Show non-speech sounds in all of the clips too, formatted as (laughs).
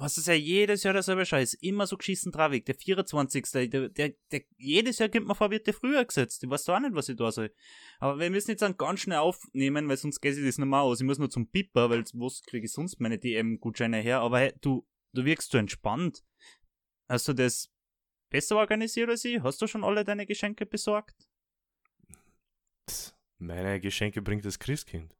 was ist ja jedes Jahr derselbe Scheiß, immer so geschissen traurig. Der 24. Der, der, der, jedes Jahr kommt mir vor, wird der früher gesetzt. Ich weiß doch auch nicht, was ich da soll. Aber wir müssen jetzt dann ganz schnell aufnehmen, weil sonst geht sich das mehr aus. Ich muss nur zum Pipper, weil was kriege ich sonst meine DM-Gutscheine her? Aber hey, du, du wirkst so entspannt. Hast du das besser organisiert als ich? Hast du schon alle deine Geschenke besorgt? Meine Geschenke bringt das Christkind.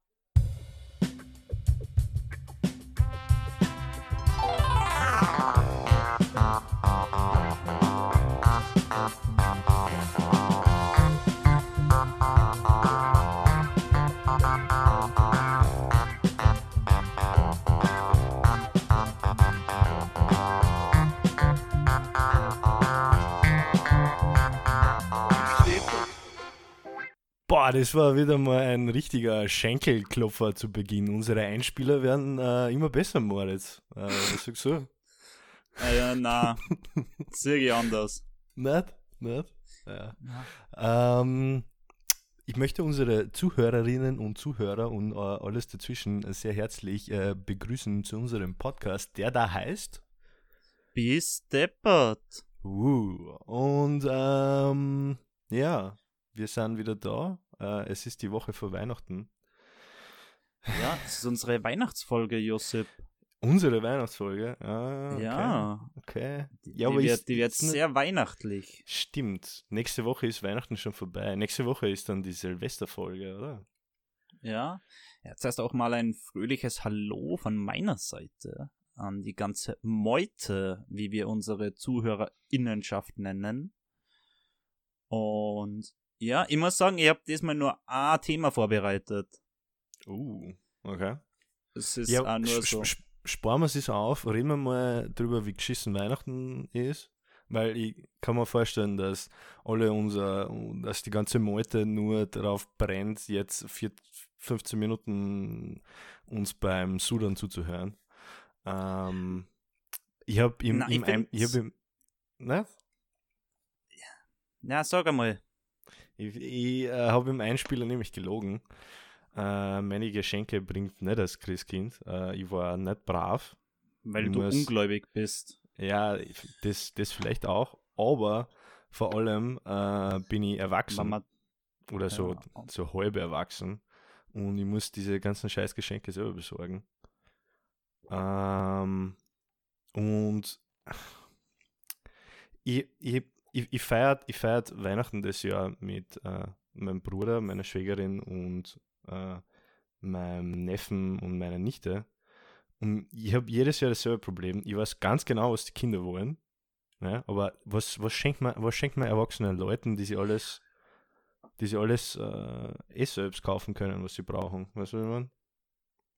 Boah, das war wieder mal ein richtiger Schenkelklopfer zu Beginn. Unsere Einspieler werden äh, immer besser, Moritz. Äh, was sagst du? (laughs) Ah ja, na, ich anders. Nicht? Nicht? Ja. Ähm, ich möchte unsere Zuhörerinnen und Zuhörer und äh, alles dazwischen sehr herzlich äh, begrüßen zu unserem Podcast, der da heißt Bis deppert. Uh, und ähm, ja, wir sind wieder da. Äh, es ist die Woche vor Weihnachten. Ja, das ist unsere Weihnachtsfolge, Josip. Unsere Weihnachtsfolge? Ah, okay. Ja. Okay. Die, Ja, aber die ist- wird, die wird sehr weihnachtlich. Stimmt. Nächste Woche ist Weihnachten schon vorbei. Nächste Woche ist dann die Silvesterfolge, oder? Ja. Jetzt heißt auch mal ein fröhliches Hallo von meiner Seite an die ganze Meute, wie wir unsere ZuhörerInnenschaft nennen. Und ja, ich muss sagen, ich habe diesmal nur ein Thema vorbereitet. Uh, okay. Es ist Ja, auch nur so. sp- sparen wir es auf, reden wir mal drüber, wie geschissen Weihnachten ist. Weil ich kann mir vorstellen, dass alle unser, dass die ganze Meute nur darauf brennt, jetzt vier, 15 Minuten uns beim Sudan zuzuhören. Ähm, ich habe im, Na, ich im, Ein- ich hab im, ne? Ja, sag einmal. Ich, ich äh, habe im Einspieler nämlich gelogen. Äh, meine Geschenke bringt nicht das Christkind. Äh, ich war nicht brav. Weil Ich du muss- ungläubig bist. Ja, das, das vielleicht auch. Aber vor allem äh, bin ich erwachsen. Mama, oder so, Ja. so halb erwachsen. Und ich muss diese ganzen scheiß Geschenke selber besorgen. Ähm, und ich, ich, ich, ich feiert, ich feiert Weihnachten das Jahr mit äh, meinem Bruder, meiner Schwägerin und äh, meinem Neffen und meiner Nichte. Und ich habe jedes Jahr dasselbe Problem. Ich weiß ganz genau, was die Kinder wollen. Ja, aber was, was, schenkt man, was schenkt man erwachsenen Leuten, die sie alles, die sie alles äh, eh selbst kaufen können, was sie brauchen? Weißt du, was ich meine?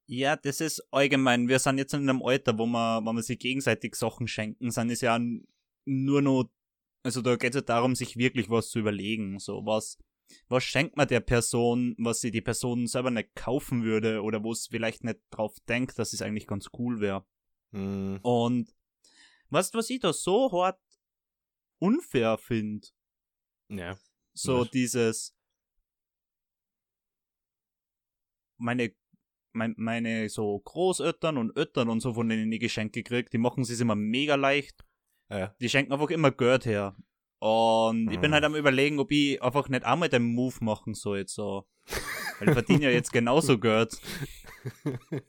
Ja, das ist allgemein. Wir sind jetzt in einem Alter, wo man, wo man sich gegenseitig Sachen schenken, sind es ja nur noch, also da geht es ja darum, sich wirklich was zu überlegen. So, was, was schenkt man der Person, was sie die Person selber nicht kaufen würde oder wo es vielleicht nicht drauf denkt, dass es eigentlich ganz cool wäre. Mm, Und weißt du, was ich da so hart unfair finde? ja. So Was? dieses meine mein, meine so Großeltern und Öttern und so, von denen ich Geschenke krieg, die machen es immer mega leicht. Ja. Die schenken einfach immer Geld her. Und ich bin Mhm. halt am überlegen, ob ich einfach nicht einmal den Move machen soll, jetzt so. Weil ich verdiene ja jetzt genauso Geld. (laughs)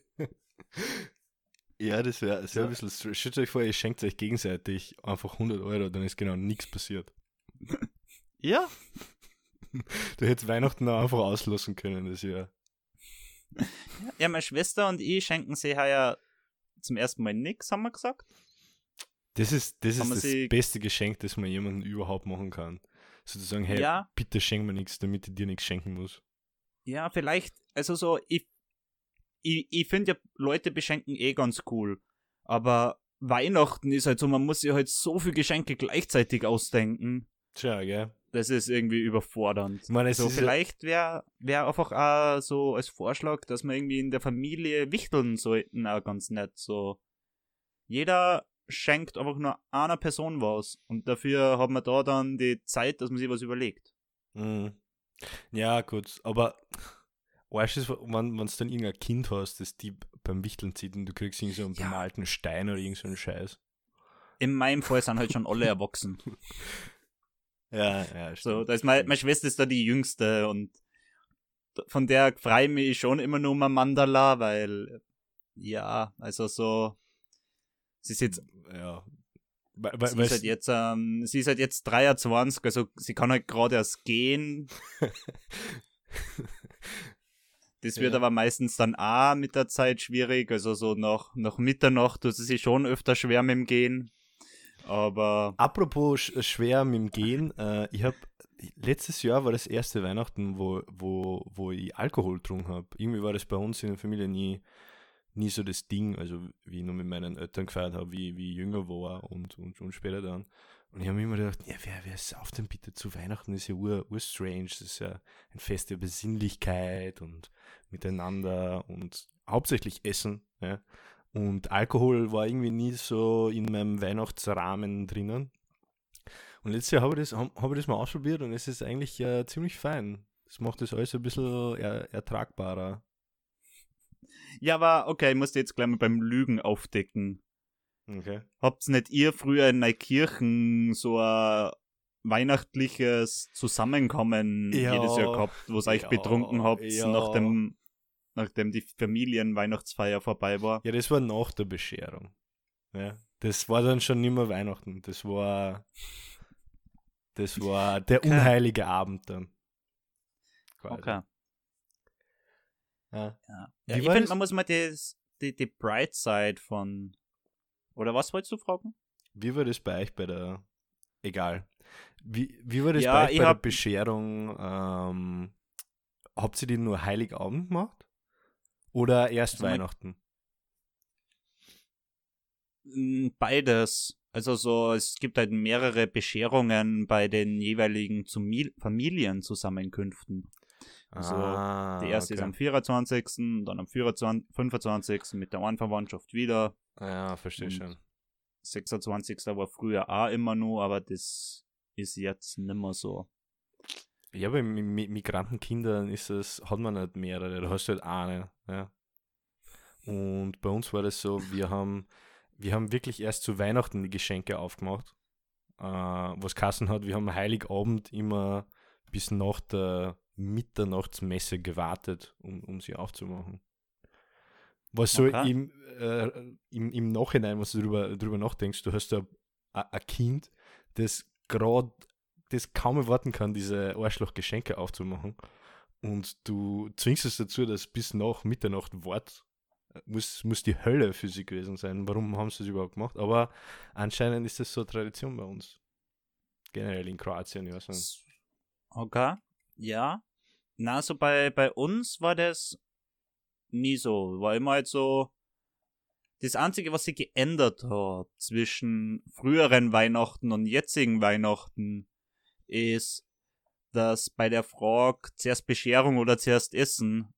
Ja, das wäre wär Ja. ein bisschen. Stellt euch vor, ihr schenkt euch gegenseitig einfach 100 Euro, dann ist genau nichts passiert. (laughs) Ja. (laughs) Du hättest Weihnachten auch einfach auslassen können, das Jahr. Ja, meine Schwester und ich schenken sie ja zum ersten Mal nix, haben wir gesagt. Das ist das, ist man das beste Geschenk, das man jemandem überhaupt machen kann. Sozusagen, hey, Ja. bitte schenk mir nichts, damit ich dir nichts schenken muss. Ja, vielleicht, also so, ich, ich, ich finde ja, Leute beschenken eh ganz cool. Aber Weihnachten ist halt so, man muss sich halt so viel Geschenke gleichzeitig ausdenken. Tja, gell? Das ist irgendwie überfordernd. Ich meine, es so, ist ja- vielleicht wäre wär einfach auch so als Vorschlag, dass wir irgendwie in der Familie wichteln sollten, auch ganz nett. So, jeder schenkt einfach nur einer Person was. Und dafür haben wir da dann die Zeit, dass man sich was überlegt. Mhm. Ja, gut, aber Arsch ist, wenn du dann irgendein Kind hast, das die beim Wichteln zieht und du kriegst irgendwie so einen Ja. bemalten Stein oder irgend so einen Scheiß. In meinem Fall sind halt schon alle erwachsen. (laughs) Ja, ja, So, da ist meine, meine Schwester ist da die jüngste und von der freue ich mich schon immer nur um ein Mandala, weil ja, also so sie ist jetzt, Ja. Weil, weil, sie ist halt jetzt ähm, sie ist halt jetzt 23, also sie kann halt gerade erst gehen. (laughs) Das wird Ja. aber meistens dann auch mit der Zeit schwierig, also so nach, nach Mitternacht tut sie sich schon öfter schwer mit dem Gehen. Aber Apropos sch schwer mit dem Gehen, äh, ich habe letztes Jahr war das erste Weihnachten, wo, wo, wo ich Alkohol getrunken habe. Irgendwie war das bei uns in der Familie nie, nie so das Ding, also wie ich nur mit meinen Eltern gefeiert habe, wie, wie ich jünger war und, und, und später dann. Und ich habe mir immer gedacht, ja, wer, wer sauft denn bitte zu Weihnachten? Das ist ja ur, ur strange, das ist ja ein Fest der Besinnlichkeit und miteinander und hauptsächlich Essen, ja. Und Alkohol war irgendwie nie so in meinem Weihnachtsrahmen drinnen. Und letztes Jahr habe ich, das- ich das mal ausprobiert und es ist eigentlich äh, ziemlich fein. Das macht das alles ein bisschen er, ertragbarer. Ja, aber okay, ich muss jetzt gleich mal beim Lügen aufdecken. Okay. Habt's nicht ihr früher in Neukirchen so ein weihnachtliches Zusammenkommen Ja. jedes Jahr gehabt, wo ihr euch Ja, betrunken habt, ja. nachdem, nachdem die Familienweihnachtsfeier vorbei war? Ja, das war nach der Bescherung. Ja. Das war dann schon nicht mehr Weihnachten. Das war. Das war der unheilige Abend dann. Quasi. Okay. Ja. Ja. Ich war finde, man muss mal das, die, die Bright Side von. Oder was wolltest du fragen? Wie war das bei euch bei der. Egal. Wie, wie war das Ja, bei euch ich bei der Bescherung? Ähm, habt ihr die nur Heiligabend gemacht? Oder erst Also Weihnachten? Mm, Beides. Also so, es gibt halt mehrere Bescherungen bei den jeweiligen Familienzusammenkünften. Also, ah, Die erste ist okay. am 24., dann am 24, 25. mit der einen Verwandtschaft wieder. Ja, verstehe und- schon. 26. war früher auch immer nur, aber das ist jetzt nimmer so. Ja, bei Mi- Mi- Migrantenkindern ist es, hat man nicht mehrere, da hast du halt eine. Ja. Und bei uns war das so, wir haben, wir haben wirklich erst zu Weihnachten die Geschenke aufgemacht. Äh, was Kassen hat, wir haben Heiligabend immer bis nach der Mitternachtsmesse gewartet, um, um sie aufzumachen. Was so im, äh, im, im Nachhinein, was du drüber, drüber nachdenkst, du hast da ein Kind, das gerade das kaum erwarten kann, diese Arschloch-Geschenke aufzumachen. Und du zwingst es dazu, dass bis nach Mitternacht wart. Muss, muss die Hölle für sie gewesen sein. Warum haben sie das überhaupt gemacht? Aber anscheinend ist das so Tradition bei uns. Generell in Kroatien, ja. So. Okay. Ja. Na, so bei, bei uns war das nie so. War immer halt so. Das Einzige, was sich geändert hat zwischen früheren Weihnachten und jetzigen Weihnachten, ist, dass bei der Frage zuerst Bescherung oder zuerst Essen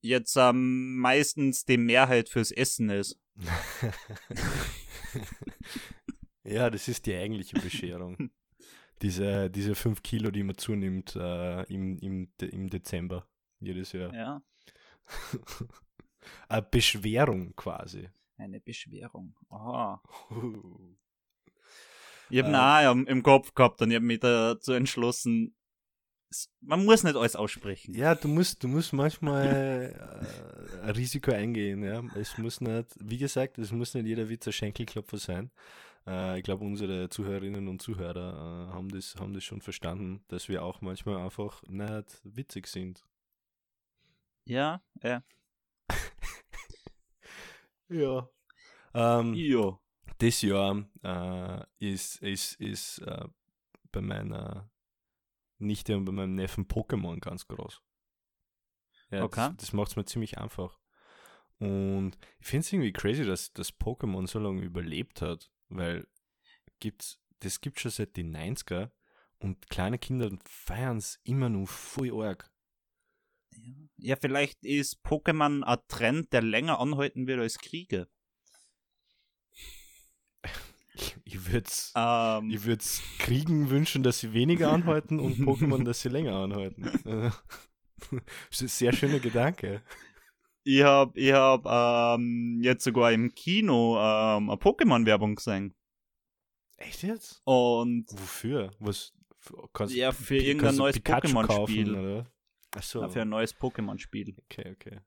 jetzt ähm, meistens die Mehrheit fürs Essen ist. (laughs) ja, das ist die eigentliche Bescherung. (laughs) diese, diese 5 Kilo, die man zunimmt äh, im, im, im Dezember jedes Jahr. Ja. (laughs) Eine Beschwerung quasi. Eine Beschwerung. Aha. Uh. (laughs) Ich habe ihn auch im, Kopf gehabt und ich habe mich dazu entschlossen, man muss nicht alles aussprechen. Ja, du musst, du musst manchmal äh, ein Risiko eingehen, ja. Es muss nicht, wie gesagt, es muss nicht jeder Witz ein Schenkelklopfer sein. Äh, ich glaube, unsere Zuhörerinnen und Zuhörer äh, haben, das, haben das schon verstanden, dass wir auch manchmal einfach nicht witzig sind. Ja, ja. (laughs) Ja. Ähm, Jo. das Jahr äh, ist, ist, ist äh, bei meiner Nichte und bei meinem Neffen Pokémon ganz groß. Ja, Okay. das, das macht es mir ziemlich einfach. Und ich finde es irgendwie crazy, dass das Pokémon so lange überlebt hat, weil gibt's, das gibt schon seit den 90er und kleine Kinder feiern es immer noch voll arg. Ja, vielleicht ist Pokémon ein Trend, der länger anhalten wird als Kriege. (laughs) Ich, ich würde es ich würd's Kriegen wünschen, dass sie weniger anhalten und Pokémon, dass sie länger anhalten. (laughs) (laughs) Das ist ein sehr schöner Gedanke. Ich hab, ich hab ähm, jetzt sogar im Kino ähm, eine Pokémon-Werbung gesehen. Echt jetzt? Und Wofür? Was kannst ja, für irgendein neues Pokémon-Spiel. Achso. Ja, Für ein neues Pokémon-Spiel. Okay, okay.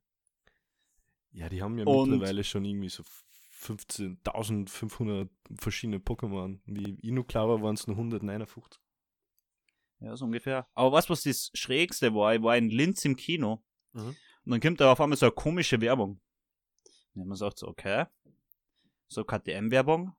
Ja, die haben ja Und- mittlerweile schon irgendwie so 15.500 verschiedene Pokémon. Wie glaube, waren es nur 159. Ja, so ungefähr. Aber was, was das Schrägste war, ich war in Linz im Kino Mhm. Und dann kommt da auf einmal so eine komische Werbung. Und man sagt so, okay, so KTM-Werbung.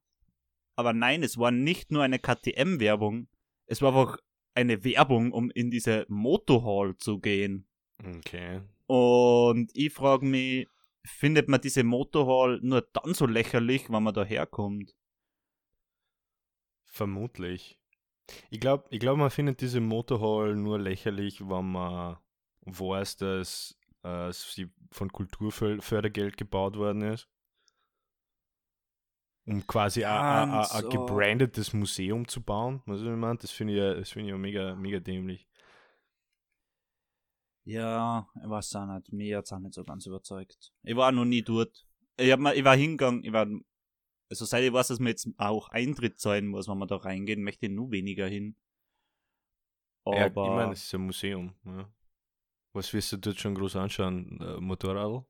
Aber nein, es war nicht nur eine KTM-Werbung, es war einfach eine Werbung, um in diese Motorhall zu gehen. Okay. Und ich frage mich, findet man diese Motorhall nur dann so lächerlich, wenn man da herkommt? Vermutlich. Ich glaube, ich glaub, man findet diese Motorhall nur lächerlich, wenn man weiß, dass äh, sie von Kulturfördergeld gebaut worden ist. Um quasi ein- so. gebrandetes Museum zu bauen. Weißt du, was ich meine? Das finde ich, ja- das ich ja mega, mega dämlich. Ja, ich weiß auch nicht. Mir hat's auch nicht so ganz überzeugt. Ich war noch nie dort. Ich, hab mal, ich war hingegangen, ich war, also seit ich weiß, dass man jetzt auch Eintritt zahlen muss, wenn man da reingehen, möchte ich nur weniger hin. Aber, Ja, ich meine, es ist ein Museum. Ja. Was wirst du dort schon groß anschauen? Äh, Motorrad?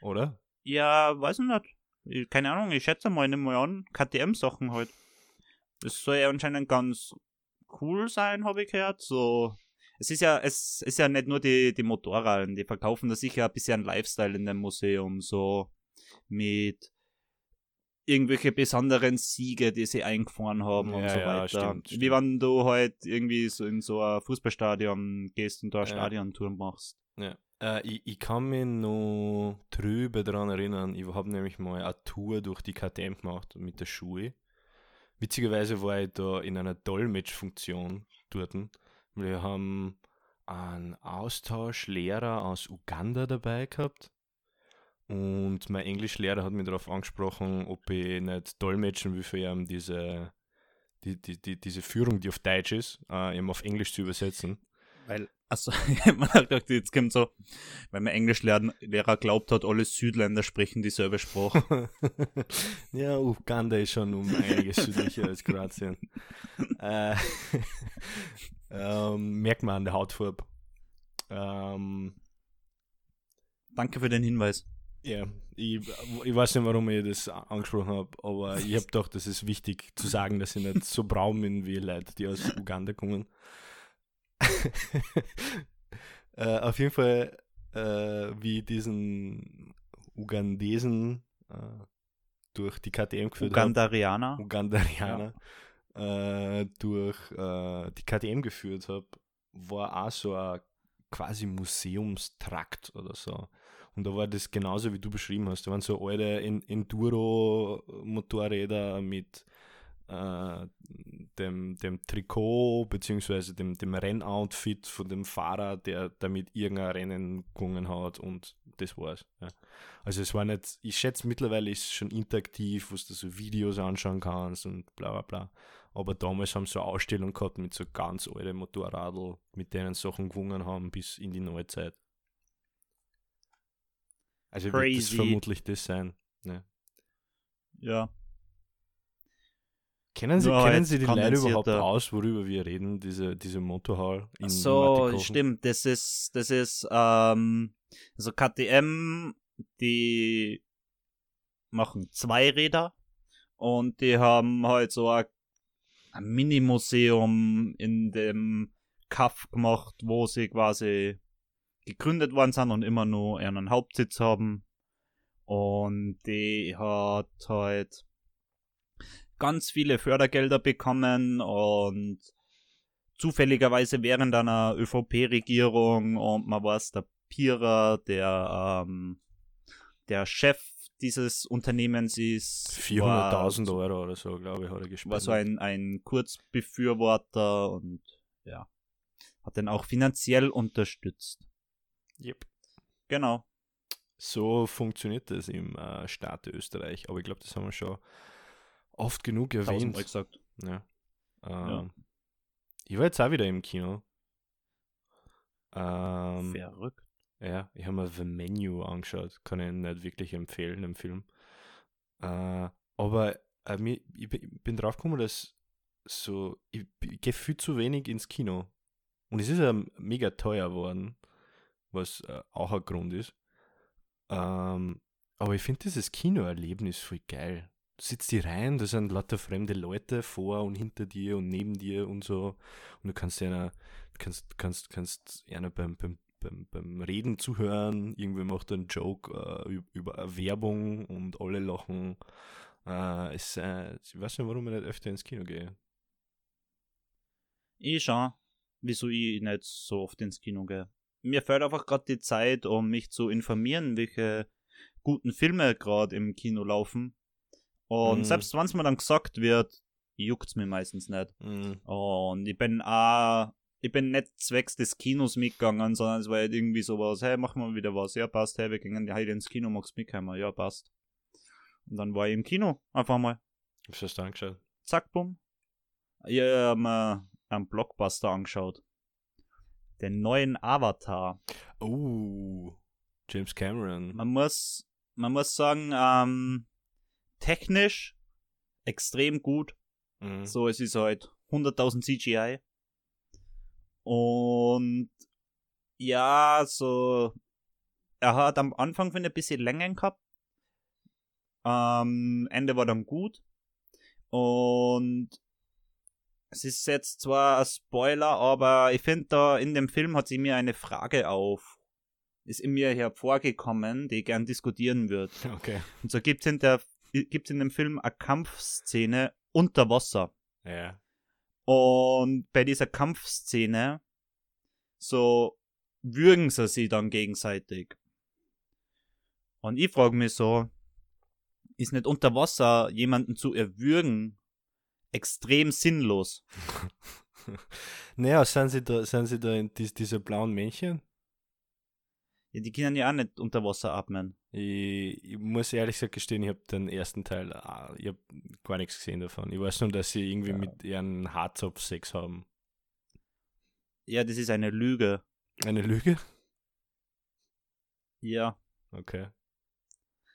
Oder? ja, weiß ich nicht. Ich, keine Ahnung, ich schätze mal, nimm mal an, KTM-Sachen halt. Das soll ja anscheinend ganz cool sein, habe ich gehört. So, es ist ja, es ist ja nicht nur die, die Motorraden, die verkaufen da sicher ein bisschen Lifestyle in dem Museum, so mit irgendwelche besonderen Siege, die sie eingefahren haben und Ja, so ja, weiter. stimmt, Wie stimmt. wenn du halt irgendwie so in so ein Fußballstadion gehst und da eine Ja. Stadiontour machst. Ja. Äh, ich, ich kann mich noch trübe daran erinnern, ich habe nämlich mal eine Tour durch die KTM gemacht mit der Schule. Witzigerweise war ich da in einer Dolmetschfunktion dort. Wir haben einen Austauschlehrer aus Uganda dabei gehabt. Und mein Englischlehrer hat mich darauf angesprochen, ob ich nicht dolmetschen will für ihn diese, die, die, die, diese Führung, die auf Deutsch ist, äh, eben auf Englisch zu übersetzen. Weil, also, man hat gedacht, jetzt kommt so, weil mein Englischlehrer glaubt hat, alle Südländer sprechen dieselbe Sprache. (laughs) ja, Uganda ist schon um einiges südlicher als Kroatien. (laughs) äh, (laughs) ähm, merkt man an der Hautfarbe. Ähm, Danke für den Hinweis. Ja, ich, ich weiß nicht, warum ich das angesprochen habe, aber ich habe gedacht, das ist wichtig zu sagen, dass ich nicht so braun bin wie Leute, die aus Uganda kommen. (laughs) äh, auf jeden Fall, äh, wie diesen Ugandesen äh, durch die KTM geführt habe. Ugandarianer. Ugandarianer äh, durch äh, die KTM geführt habe, war auch so ein quasi Museumstrakt oder so. Und da war das genauso, wie du beschrieben hast. Da waren so alte En- Enduro-Motorräder mit äh, dem, dem Trikot beziehungsweise dem, dem Rennoutfit von dem Fahrer, der damit irgendein Rennen gewonnen hat und das war's. Ja. Also es war nicht, ich schätze mittlerweile ist es schon interaktiv, wo du so Videos anschauen kannst und bla bla bla. Aber damals haben sie so eine Ausstellung gehabt mit so ganz alten Motorradl, mit denen Sachen gewonnen haben bis in die Neuzeit. Also wird das Crazy. vermutlich das sein. Ne? Ja. Kennen Sie, kennen Sie die Leute überhaupt aus, worüber wir reden, diese, diese Motorhall in So, stimmt. Das ist, das ist, ähm, also KTM, die machen zwei Räder und die haben halt so ein, ein Mini-Museum in dem Kaff gemacht, wo sie quasi gegründet worden sind und immer nur ihren Hauptsitz haben. Und die hat halt ganz viele Fördergelder bekommen und zufälligerweise während einer ÖVP-Regierung und man weiß, der Pira, der, ähm, der Chef dieses Unternehmens ist, 400.000 war, Euro oder so, glaube ich, hat er gespendet. war so ein, ein Kurzbefürworter und ja, hat den auch finanziell unterstützt. Yep. Genau. So funktioniert das im äh, Staat Österreich, aber ich glaube, das haben wir schon oft genug erwähnt. Tausendmal gesagt. Ja. Ähm, Ja. Ich war jetzt auch wieder im Kino. Ähm, Verrückt. ja, ich habe mir The Menu angeschaut. Kann ich nicht wirklich empfehlen, den Film. Äh, aber äh, mir, ich, bin- ich bin drauf gekommen, dass so, ich, ich gehe viel zu wenig ins Kino. Und es ist ja mega teuer geworden, was äh, auch ein Grund ist. Ähm, aber ich finde dieses Kinoerlebnis voll geil. Du sitzt hier rein, da sind lauter fremde Leute vor und hinter dir und neben dir und so. Und du kannst einer, kannst, kannst, kannst einer beim, beim, beim, beim Reden zuhören. Irgendwer macht einen Joke äh, üb- über Werbung und alle lachen. Äh, es, äh, ich weiß nicht, warum ich nicht öfter ins Kino gehe. Ich schon, wieso ich nicht so oft ins Kino gehe. Mir fehlt einfach gerade die Zeit, um mich zu informieren, welche guten Filme gerade im Kino laufen. Und Mhm. selbst wenn es mir dann gesagt wird, juckt's mir meistens nicht. Mhm. Und ich bin auch, ich bin nicht zwecks des Kinos mitgegangen, sondern es war halt irgendwie sowas, hey, machen wir wieder was, ja passt, hey, wir gehen heute ins Kino, magst mitkommen, ja passt. Und dann war ich im Kino, einfach mal, du das angeschaut? zack, bumm. Ich hab mir einen Blockbuster angeschaut. Den neuen Avatar. Oh, James Cameron. Man muss, man muss sagen, ähm, technisch extrem gut. Mhm. So, es ist halt 100.000 CGI. Und ja, so, er hat am Anfang finde ich, ein bisschen Längen gehabt. Ähm, Ende war dann gut. Und es ist jetzt zwar ein Spoiler, aber ich finde da in dem Film hat sie mir eine Frage auf, ist in mir hervorgekommen, die ich gern diskutieren würde. (laughs) Okay. Und so gibt's in der gibt's in dem Film eine Kampfszene unter Wasser. Ja. Und bei dieser Kampfszene so würgen sie sich dann gegenseitig. Und ich frage mich so, ist nicht unter Wasser jemanden zu erwürgen extrem sinnlos? (laughs) naja, sind sie da, sind sie da in dies, diese blauen Männchen? Ja, die können ja auch nicht unter Wasser atmen. Ich, ich muss ehrlich gesagt gestehen, ich habe den ersten Teil, ah, ich habe gar nichts gesehen davon. Ich weiß nur, dass sie irgendwie Ja. mit ihren Harzopf Sex haben. Ja, das ist eine Lüge. Eine Lüge? Ja. Okay.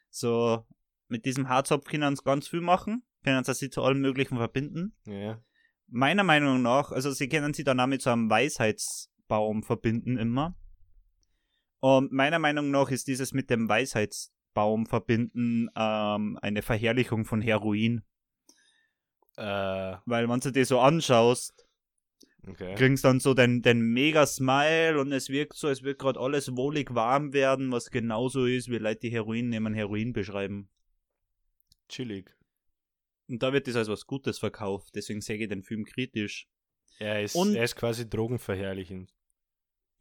So, mit diesem Haarzopf können sie ganz viel machen, können sie zu allem Möglichen verbinden. Ja. meiner Meinung nach, also sie können sie dann auch mit so einem Weisheitsbaum verbinden immer. Und meiner Meinung nach ist dieses mit dem Weisheitsbaum verbinden ähm, eine Verherrlichung von Heroin. Äh, Weil wenn du dir so anschaust, okay. kriegst dann so den, den mega Smile und es wirkt so, als würde gerade alles wohlig warm werden, was genauso ist, wie Leute, die Heroin nehmen, Heroin beschreiben. Chillig. Und da wird das als was Gutes verkauft, deswegen sehe ich den Film kritisch. Er ist, Und- er ist quasi drogenverherrlichend.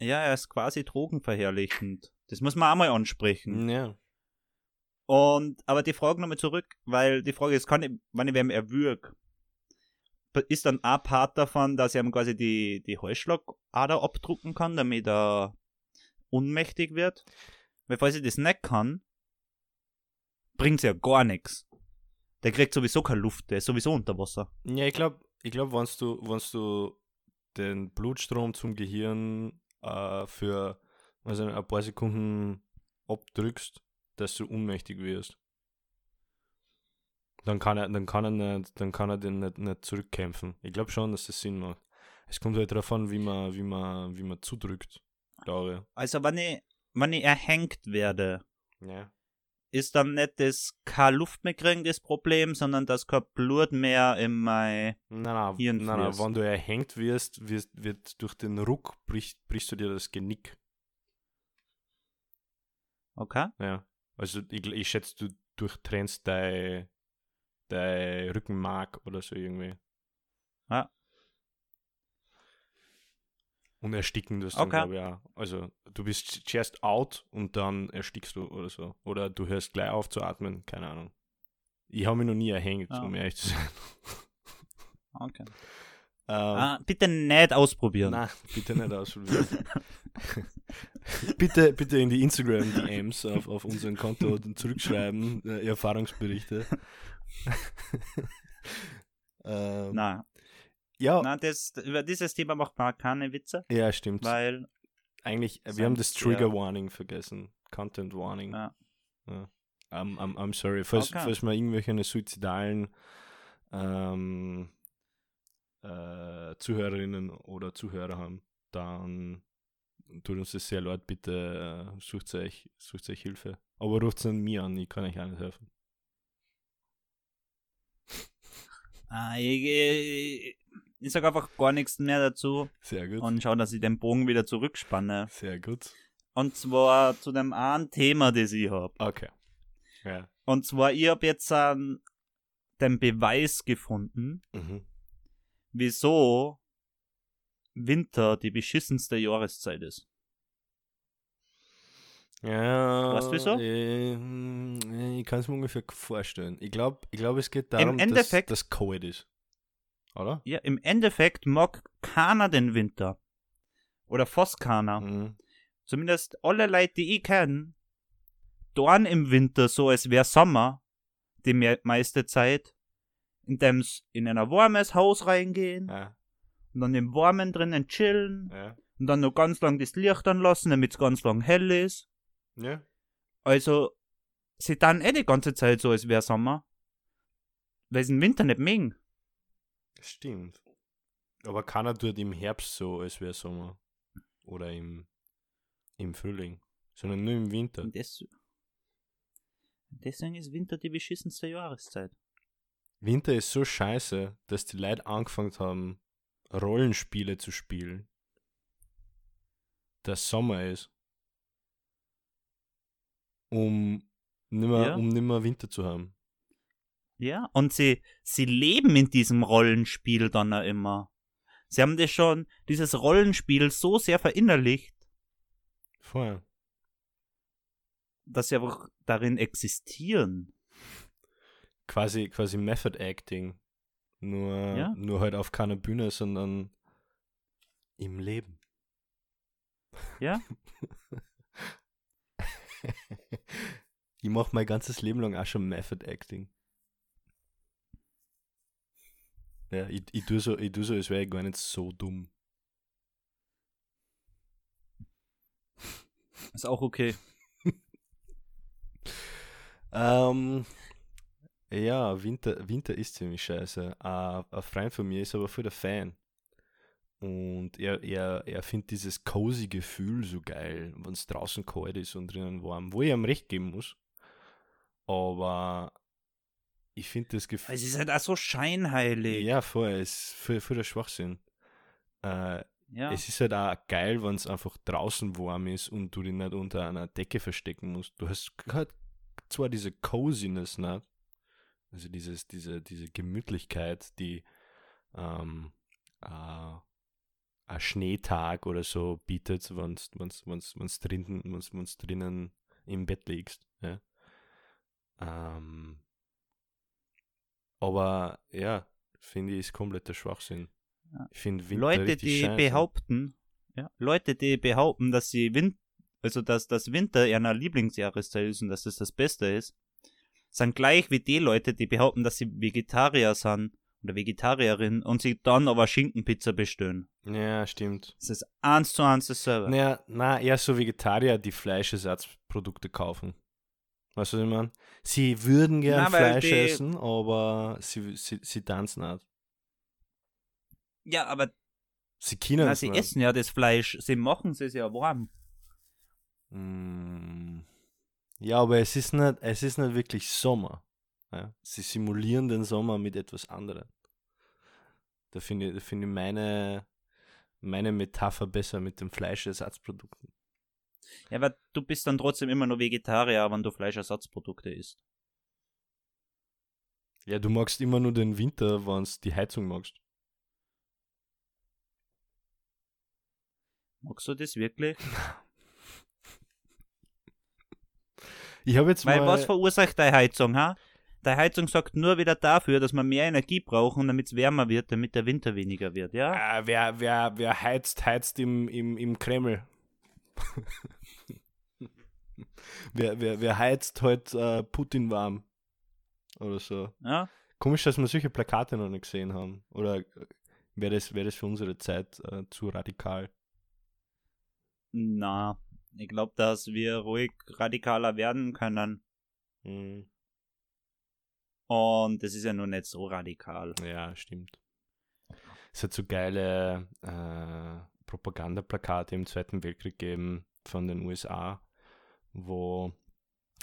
Ja, er ist quasi drogenverherrlichend. Das muss man auch mal ansprechen. Ja. Und, aber die Frage nochmal zurück, weil die Frage ist, kann ich, wenn ich wem erwürg, ist dann ein Part davon, dass ich ihm quasi die, die Heuschlagader abdrucken kann, damit er ohnmächtig wird? Weil falls ich das nicht kann, bringt's ja gar nichts. Der kriegt sowieso keine Luft, der ist sowieso unter Wasser. Ja, ich glaube, ich glaub, wenn du, wenn's du den Blutstrom zum Gehirn äh, für also ein paar Sekunden abdrückst, dass du ohnmächtig wirst. Dann kann er, dann kann er nicht, dann kann er den nicht, nicht zurückkämpfen. Ich glaube schon, dass das Sinn macht. Es kommt halt darauf an, wie man, wie man, wie man zudrückt, glaube Also wenn ich, wenn ich erhängt werde, ich. Ja. Ist dann nicht das keine Luft mehr kriegen das Problem, sondern dass kein Blut mehr in mein Nein, nein, Hirn nein, nein, wenn du erhängt wirst, wirst, wird durch den Ruck bricht, brichst du dir das Genick. Okay? Ja. Also ich, ich schätze, du durchtrennst dein, dein Rückenmark oder so irgendwie. Ja. Und ersticken das dann, Okay. glaube ich, auch. Also du bist zuerst out und dann erstickst du oder so. Oder du hörst gleich auf zu atmen, keine Ahnung. Ich habe mich noch nie erhängt, Ah. um ehrlich zu sein. Okay. Ähm, Ah, bitte nicht ausprobieren. Nein, bitte nicht ausprobieren. (laughs) bitte, bitte in die Instagram-DMs auf, auf unseren Konto zurückschreiben, äh, Erfahrungsberichte. (laughs) (laughs) ähm, Nein, ja, nein das, über dieses Thema macht man keine Witze, ja, stimmt. weil eigentlich, wir haben das Trigger Warning vergessen. Content Warning. Ja. I'm, I'm, I'm sorry. Falls, Okay. falls wir irgendwelche suizidalen ähm, äh, Zuhörerinnen oder Zuhörer haben, dann tut uns das sehr leid. Bitte äh, sucht euch, sucht euch Hilfe. Aber ruft es an mir an, ich kann euch auch nicht helfen. Ah, ich, ich, ich sag einfach gar nichts mehr dazu Sehr gut. und schau, dass ich den Bogen wieder zurückspanne. sehr gut. Und zwar zu dem einen Thema, das ich hab. Okay. Ja. Und zwar, ich hab jetzt ähm, den Beweis gefunden, Mhm. wieso Winter die beschissenste Jahreszeit ist. Ja, Weißt du wieso? äh, hm, ich kann es mir ungefähr vorstellen. Ich glaube, ich glaub, es geht darum, dass das kalt ist. Oder? Ja, im Endeffekt mag keiner den Winter. Oder fast keiner. Mhm. Zumindest alle Leute, die ich kenne, dorn im Winter so, als wäre Sommer, die me meiste Zeit, indem sie in ein warmes Haus reingehen Ja, und dann im Warmen drinnen chillen ja. und dann noch ganz lang das Licht anlassen, damit es ganz lang hell ist. Ja. Also, sie dann eh die ganze Zeit so, als wäre Sommer. Weil sie den Winter nicht mögen. Stimmt. Aber keiner tut im Herbst so, als wäre Sommer. Oder im, im Frühling. Sondern nur im Winter. Des deswegen ist Winter die beschissenste Jahreszeit. Winter ist so scheiße, dass die Leute angefangen haben, Rollenspiele zu spielen. dass Sommer ist. Um nimmer, Ja. um nimmer Winter zu haben. Ja, und sie, sie leben in diesem Rollenspiel dann auch immer. Sie haben das schon, dieses Rollenspiel so sehr verinnerlicht, Vorher. dass sie einfach darin existieren. Quasi, quasi Method Acting. Nur, Ja. nur halt auf keiner Bühne, sondern im Leben. Ja? (laughs) ich mache mein ganzes Leben lang auch schon Method Acting. Ja, ich, ich tue so, ich tu so, als wäre ich gar nicht so dumm. (laughs) Ist auch okay. (laughs) Ähm, ja, Winter, Winter ist ziemlich scheiße. Äh, ein Freund von mir ist aber voll der Fan. Und er, er, er findet dieses cozy Gefühl so geil, wenn es draußen kalt ist und drinnen warm, wo ich ihm recht geben muss. Aber ich finde das Gefühl. Es ist halt auch so scheinheilig. Ja, voll, es ist voll, voll der Schwachsinn. Äh, Ja. Es ist halt auch geil, wenn es einfach draußen warm ist und du dich nicht unter einer Decke verstecken musst. Du hast halt zwar diese Coziness nicht, also dieses, diese, diese Gemütlichkeit, die ähm, äh, ein Schneetag oder so bietet, wenn du drinnen, wenn's, wenn's drinnen im Bett liegst. Ja. Ähm, aber ja, finde ich, ist kompletter Schwachsinn. Ja. Ich finde Winter Leute, die scheiße. behaupten, ja, Leute, die behaupten, dass sie Win also dass das Winter ihrer Lieblingsjahreszeit ist und dass das das Beste ist, sind gleich wie die Leute, die behaupten, dass sie Vegetarier sind oder Vegetarierin und sie dann aber Schinkenpizza bestellen. Ja, stimmt. Das ist eins zu eins dasselbe. Naja, na, eher so Vegetarier, die Fleischersatzprodukte kaufen. Weißt du, was ich meine? Sie würden gern Na, weil Fleisch essen, aber sie, sie, sie tanzen nicht. Ja, aber Sie können es sie nicht. essen ja das Fleisch, sie machen es ja warm. Mm. Ja, aber es ist nicht, es ist nicht wirklich Sommer. Ja? Sie simulieren den Sommer mit etwas anderem. Da finde ich, da finde ich meine, meine Metapher besser mit den Fleischersatzprodukten. Ja, aber du bist dann trotzdem immer nur Vegetarier, wenn du Fleischersatzprodukte isst. Ja, du magst immer nur den Winter, wenn du die Heizung magst. Magst du das wirklich? (laughs) Ich habe jetzt Weil mal. was verursacht deine Heizung, ha? Deine Heizung sorgt nur wieder dafür, dass wir mehr Energie brauchen, damit es wärmer wird, damit der Winter weniger wird, ja? Ah, wer, wer, wer heizt, heizt im, im, im Kreml. (laughs) wer, wer, wer heizt halt äh, Putin warm? Oder so. Ja? Komisch, dass wir solche Plakate noch nicht gesehen haben. Oder wäre das, wär das für unsere Zeit äh, zu radikal? Na, ich glaube, dass wir ruhig radikaler werden können. Mhm. Und das ist ja nur nicht so radikal. Ja, stimmt. Es hat so geile äh, Propagandaplakate im Zweiten Weltkrieg gegeben von den USA, wo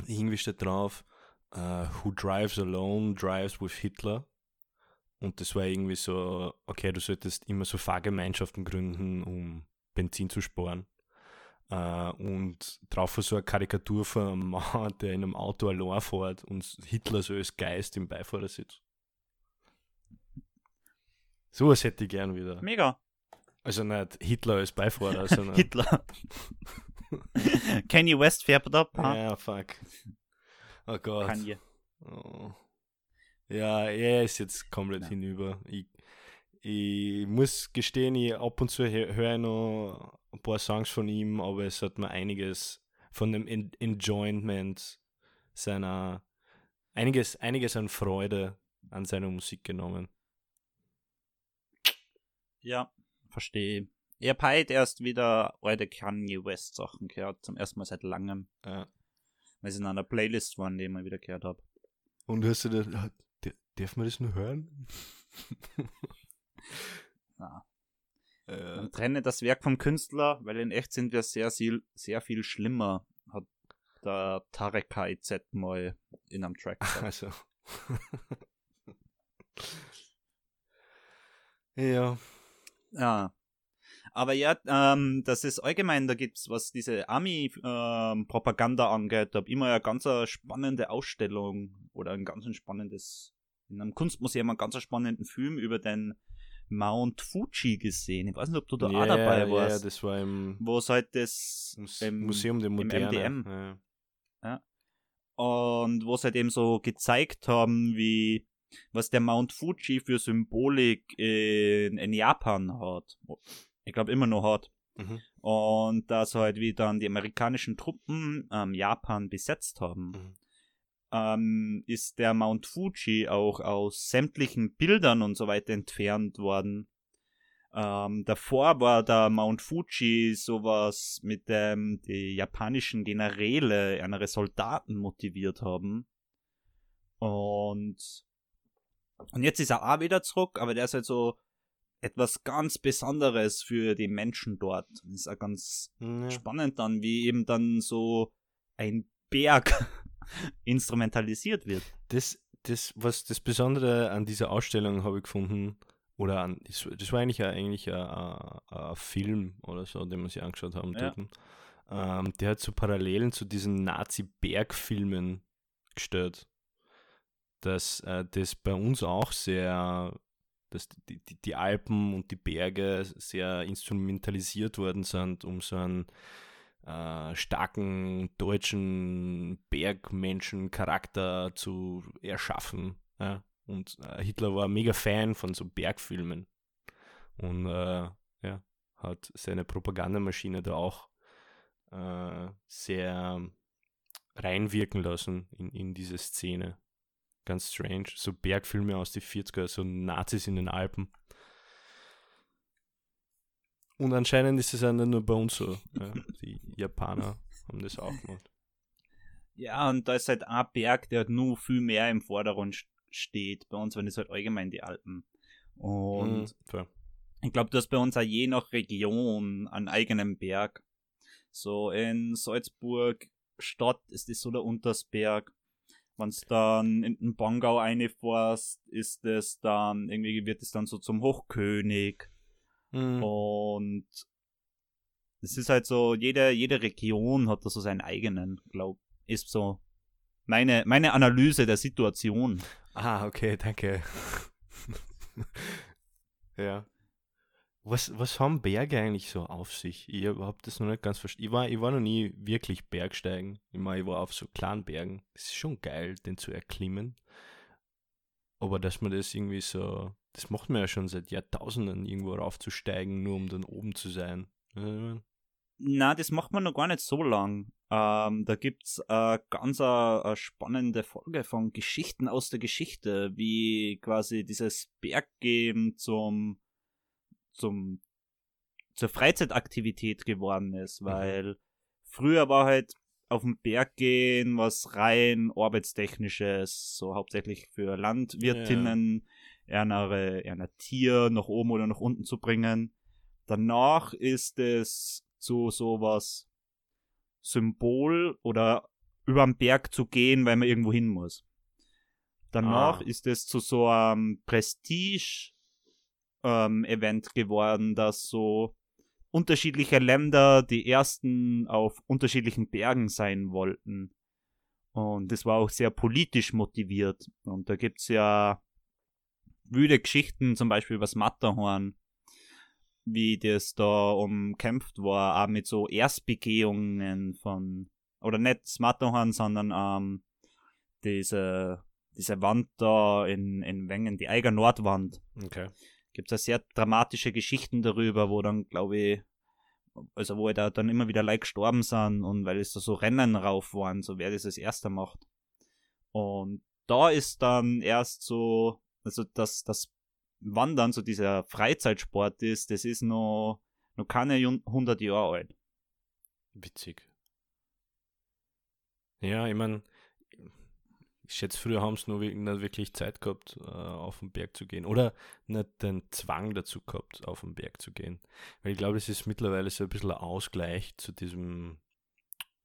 irgendwie steht drauf, uh, Who drives alone drives with Hitler. Und das war irgendwie so, okay, du solltest immer so Fahrgemeinschaften gründen, um Benzin zu sparen. Uh, und drauf war so eine Karikatur von einem Mann, der in einem Auto allein fährt und Hitler so als Geist im Beifahrersitz. So was hätte ich gern wieder. Mega. Also nicht Hitler als Beifahrer, (laughs) sondern. Hitler. (laughs) Kanye West fährt da. Ja, fuck. Oh Gott. Kanye. Oh. Ja, er ist jetzt komplett Ja. hinüber. Ich, ich muss gestehen, ich ab und zu hö- höre ich noch ein paar Songs von ihm, aber es hat mir einiges von dem En Enjoyment seiner, einiges, einiges an Freude an seiner Musik genommen. Ja, verstehe. Ich hab heute erst wieder alte Kanye West Sachen gehört, zum ersten Mal seit langem, Ja. weil sie in einer Playlist waren, die ich mal wieder gehört habe. Und hast du das, darf man das nur hören? (laughs) Na, äh, man trenne das Werk vom Künstler, weil in echt sind wir sehr, sehr, sehr viel schlimmer, hat der Tarek KIZ mal in einem Track gesagt. also. (laughs) ja. Ja. Aber ja, ähm, das ist allgemein, da gibt's, was diese Army-Propaganda angeht, da hab ich immer eine ganz spannende Ausstellung oder ein ganz spannendes, in einem Kunstmuseum einen ganz spannenden Film über den Mount Fuji gesehen. Ich weiß nicht, ob du da auch dabei ja, warst. Ja, das war im wo es halt das Mus im- Museum der im Moderne. MDM. Ja. und wo sie halt eben so gezeigt haben, wie was der Mount Fuji für Symbolik in, in Japan hat. Ich glaube immer noch hat. Mhm. Und dass halt wie dann die amerikanischen Truppen ähm, Japan besetzt haben, Mhm. ähm, ist der Mount Fuji auch aus sämtlichen Bildern und so weiter entfernt worden. Ähm, davor war der Mount Fuji sowas, mit dem die japanischen Generäle andere Soldaten motiviert haben. Und, und jetzt ist er auch wieder zurück, aber der ist halt so etwas ganz Besonderes für die Menschen dort. Das ist auch ganz Ja. spannend dann, wie eben dann so ein Berg (laughs) instrumentalisiert wird. Das, das, was das Besondere an dieser Ausstellung habe ich gefunden, oder an, das, war eigentlich, ein, eigentlich ein, ein, ein Film oder so, den wir sich angeschaut haben Ja. Ähm, der hat so Parallelen zu diesen Nazi-Bergfilmen gestellt. Dass äh, das bei uns auch sehr, dass die, die, die Alpen und die Berge sehr instrumentalisiert worden sind, um so einen äh, starken deutschen Bergmenschen-Charakter zu erschaffen. Ja? Und äh, Hitler war mega Fan von so Bergfilmen. Und äh, ja, hat seine Propagandamaschine da auch äh, sehr reinwirken lassen in, in diese Szene. Ganz strange. So Bergfilme aus den 40er, so Nazis in den Alpen. Und anscheinend ist es ja nur bei uns so. Ja. Die Japaner haben das auch gemacht. Ja, und da ist halt ein Berg, der nur viel mehr im Vordergrund st- steht. Bei uns waren es halt allgemein die Alpen. Und Mhm, ich glaube, du hast bei uns auch je nach Region einen eigenen Berg. So in Salzburg Stadt ist das so der Untersberg. Wenn du dann in den Bongau reinfährst, ist es dann, irgendwie wird es dann so zum Hochkönig. Mhm. Und es ist halt so, jede, jede Region hat da so seinen eigenen, glaub, ist so meine, meine Analyse der Situation. Ah, okay, danke. (laughs) ja. Was, was haben Berge eigentlich so auf sich? Ich habe das noch nicht ganz verstanden. Ich war, ich war noch nie wirklich Bergsteigen. Ich, mein, ich war auf so kleinen Bergen. Es ist schon geil, den zu erklimmen. Aber dass man das irgendwie so, das macht man ja schon seit Jahrtausenden, irgendwo raufzusteigen, nur um dann oben zu sein. Äh, Na, das macht man noch gar nicht so lang. Ähm, da gibt's äh, ganz eine, eine spannende Folge von Geschichten aus der Geschichte, wie quasi dieses Berggehen zum zum zur Freizeitaktivität geworden ist, Mhm. weil früher war halt auf den Berg gehen was rein arbeitstechnisches, so hauptsächlich für Landwirtinnen, ihre, ihre Tier nach oben oder nach unten zu bringen. Danach ist es zu sowas Symbol oder über den Berg zu gehen, weil man irgendwo hin muss. Danach Ah. ist es zu so einem Prestige ähm, Event geworden, dass so unterschiedliche Länder die ersten auf unterschiedlichen Bergen sein wollten. Und das war auch sehr politisch motiviert. Und da gibt's ja wüde Geschichten, zum Beispiel über das Matterhorn, wie das da umkämpft war, auch mit so Erstbegehungen von, oder nicht das Matterhorn, sondern ähm, diese, diese Wand da in, in Wengen, die Eiger Nordwand Okay. Gibt es sehr dramatische Geschichten darüber, wo dann, glaube ich, also wo da dann immer wieder Leute gestorben sind und weil es da so Rennen rauf waren, so wer das als erster macht. Und da ist dann erst so, also dass das Wandern so dieser Freizeitsport ist, das ist noch, noch keine Jun- 100 Jahre alt. Witzig. Ja, ich meine, ich schätze, früher haben sie nur nicht wirklich Zeit gehabt, äh, auf den Berg zu gehen. Oder nicht den Zwang dazu gehabt, auf den Berg zu gehen. Weil ich glaube, es ist mittlerweile so ein bisschen ein Ausgleich zu diesem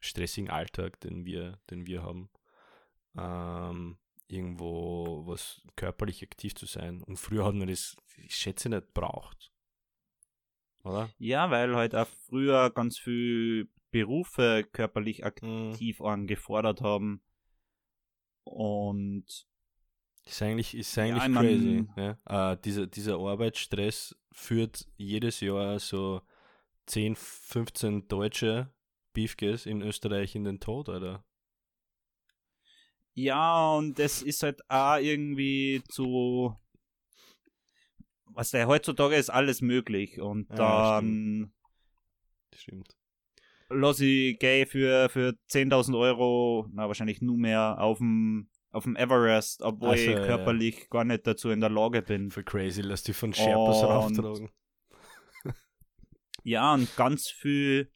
stressigen Alltag, den wir, den wir haben. Ähm, irgendwo was körperlich aktiv zu sein. Und früher hat man das, ich schätze, nicht braucht. Oder? Ja, weil halt auch früher ganz viel Berufe körperlich Mhm. aktiv angefordert haben. Und Ist eigentlich, ist eigentlich ich mein- crazy. Ja? Äh, dieser, dieser Arbeitsstress führt jedes Jahr so 10, 15 deutsche Beefkes in Österreich in den Tod, oder? Ja, und das ist halt auch irgendwie zu. Was der heutzutage ist alles möglich. Und Ja, dann Stimmt. lass ich gay für, für 10.000 Euro, na wahrscheinlich nur mehr, auf dem auf dem Everest, obwohl Ach so, ich ja, ja. körperlich gar nicht dazu in der Lage bin. Für crazy, lass die von Sherpas rauftragen. Ja, und ganz viel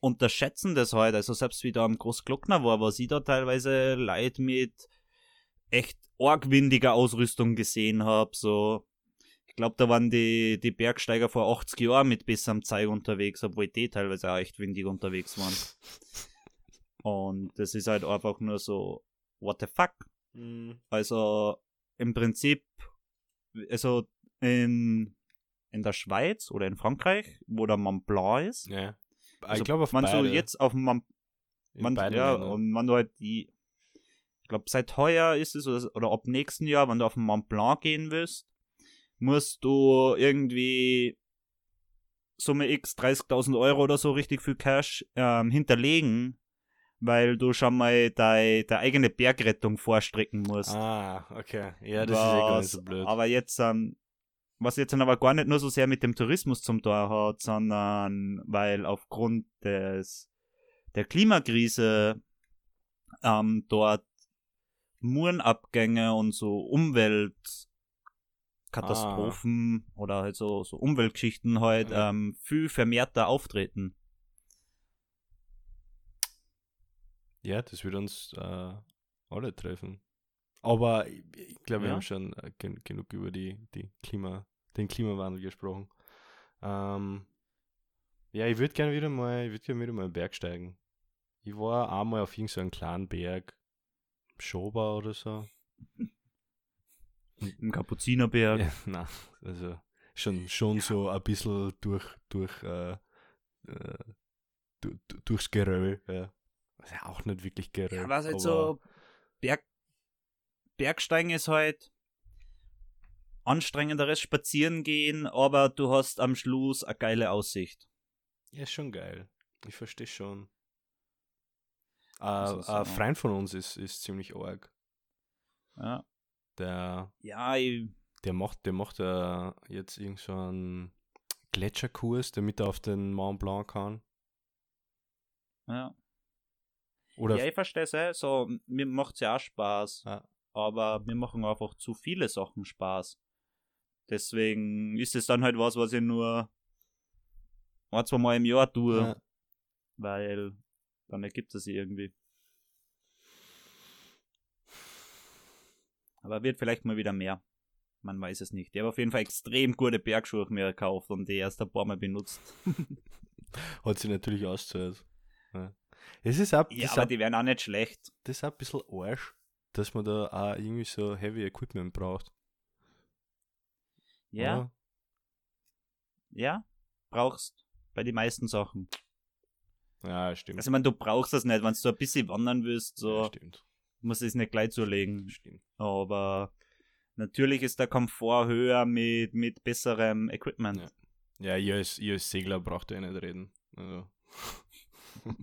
unterschätzen das halt. Also selbst wie da am Großglockner war, was ich da teilweise Leute mit echt argwindiger Ausrüstung gesehen habe. So, ich glaube, da waren die, die Bergsteiger vor 80 Jahren mit besserem Zeug unterwegs, obwohl die teilweise auch echt windig unterwegs waren. Und das ist halt einfach nur so, what the fuck? Mhm. Also im Prinzip, also in, in der Schweiz oder in Frankreich, wo der Mont Blanc ist, Ja. also ich glaube, auf wenn beide, du jetzt auf dem Mont man, ja, Ländern. und wenn du halt die, ich glaube, seit heuer ist es, oder, oder ab nächsten Jahr, wenn du auf den Mont Blanc gehen willst, musst du irgendwie Summe X 30.000 Euro oder so richtig viel Cash ähm, hinterlegen, weil du schon mal deine eigene Bergrettung vorstrecken musst. Ah, okay. Ja, das ist ja gar nicht so Was blöd. Aber jetzt, ähm, was jetzt dann aber gar nicht nur so sehr mit dem Tourismus zum Tor hat, sondern weil aufgrund des der Klimakrise ähm, dort Murenabgänge und so Umweltkatastrophen oder halt so, so Umweltgeschichten halt Ja. ähm, viel vermehrter auftreten. Ja, das wird uns äh, alle treffen. Aber ich, ich glaube, wir Ja. haben schon äh, gen genug über die, die Klima, den Klimawandel gesprochen. Ähm, ja, ich würde gerne wieder mal, ich würde gerne wieder mal einen Berg steigen. Ich war einmal auf irgendeinem so kleinen Berg, Schober oder so. (laughs) Im Kapuzinerberg. Ja, (laughs) na, also schon, schon so ein bisschen durch, durch, äh, äh, du, du, durchs Geröll, ja. Also auch nicht wirklich Geröll. Ja, was halt so Berg, Bergsteigen ist halt anstrengenderes Spazierengehen, aber du hast am Schluss eine geile Aussicht. Ja, ist schon geil. Ich verstehe schon. Äh, ein ja. Freund von uns ist, ist ziemlich arg. Ja, Der, ja ich, der macht, der macht äh, jetzt irgend so einen Gletscherkurs, damit er auf den Mont Blanc kann. ja. Oder ja, ich verstehe es eh. So, mir macht es ja auch Spaß. Ja. Aber mir machen einfach zu viele Sachen Spaß. Deswegen ist es dann halt was, was ich nur ein, zwei Mal im Jahr tue, Ja. weil dann ergibt es sich irgendwie. Aber wird vielleicht mal wieder mehr. Man weiß es nicht. Ich habe auf jeden Fall extrem gute Bergschuhe mir gekauft und die erst ein paar Mal benutzt. (laughs) Hat sie natürlich ausgezahlt. Ja. Es ist auch, Ja, aber auch, die wären auch nicht schlecht. das ist ein bisschen Arsch, dass man da auch irgendwie so Heavy Equipment braucht. Ja, oder? ja, brauchst bei den meisten Sachen. Ja, stimmt. Also, ich meine, du brauchst das nicht, wenn du ein bisschen wandern willst, so ja, stimmt. Musst du es nicht gleich zulegen. Stimmt. Aber natürlich ist der Komfort höher mit, mit besserem Equipment. Ja. Ja, ich als, als Segler braucht ja nicht reden. Also, (laughs)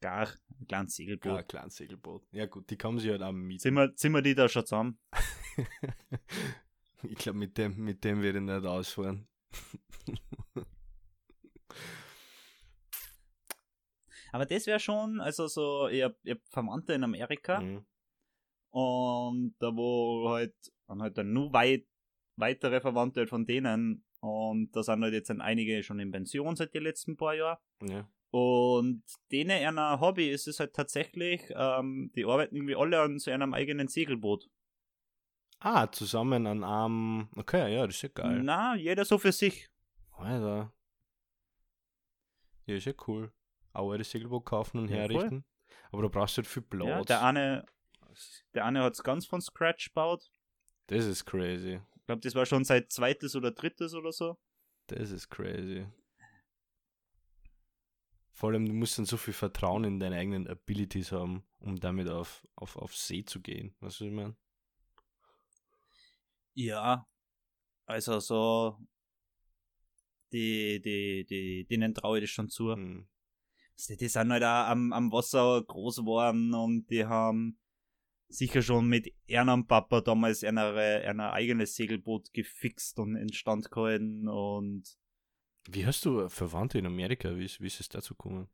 Gar ein kleines Segelboot. klar, kleines Segelboot. Ja gut, die man sich halt auch mieten. Sind wir, sind wir die da schon zusammen? (laughs) ich glaube, mit dem, mit dem werde ich nicht ausfahren. (laughs) Aber das wäre schon, also so, ich hab, ich hab Verwandte in Amerika Mhm. und da wo halt, und halt dann nur weit, weitere Verwandte von denen und da sind halt jetzt dann einige schon in Pension seit den letzten paar Jahren. Ja. Und denen ein Hobby ist es halt tatsächlich, ähm, die arbeiten irgendwie alle an so einem eigenen Segelboot. Ah, zusammen an einem. Okay, ja, das ist ja geil. Na, jeder so für sich. Alter. Ja, ist ja cool. Auch das Segelboot kaufen und Ja, voll. herrichten. Aber du brauchst halt viel Platz. Ja, der eine, der eine hat es ganz von Scratch gebaut. das ist crazy. Ich glaube, das war schon seit zweites oder drittes oder so. Das ist crazy. Vor allem, du musst dann so viel Vertrauen in deine eigenen Abilities haben, um damit auf, auf, auf See zu gehen. Weißt du, was ich meine? Ja, also so, die, die, die, denen traue ich das schon zu. Hm. Die sind halt auch am, am Wasser groß geworden und die haben sicher schon mit ihrem Papa damals ein eigenes Segelboot gefixt und instand gehalten und Wie hast du Verwandte in Amerika? Wie ist, wie ist es dazu gekommen?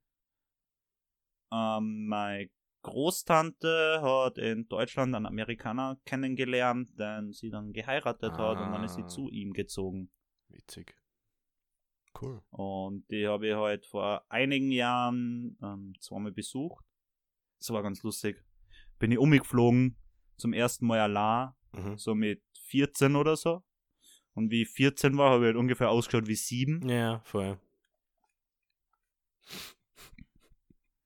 ähm, meine Großtante hat in Deutschland einen Amerikaner kennengelernt, den sie dann geheiratet hat und dann ist sie Ah. zu ihm gezogen. Witzig. Cool. Und die habe ich halt vor einigen Jahren ähm, zweimal besucht. Das war ganz lustig. Bin ich umgeflogen, zum ersten Mal allein, Mhm. so mit 14 oder so. Und wie ich 14 war, habe ich halt ungefähr ausgeschaut wie 7. Ja, voll.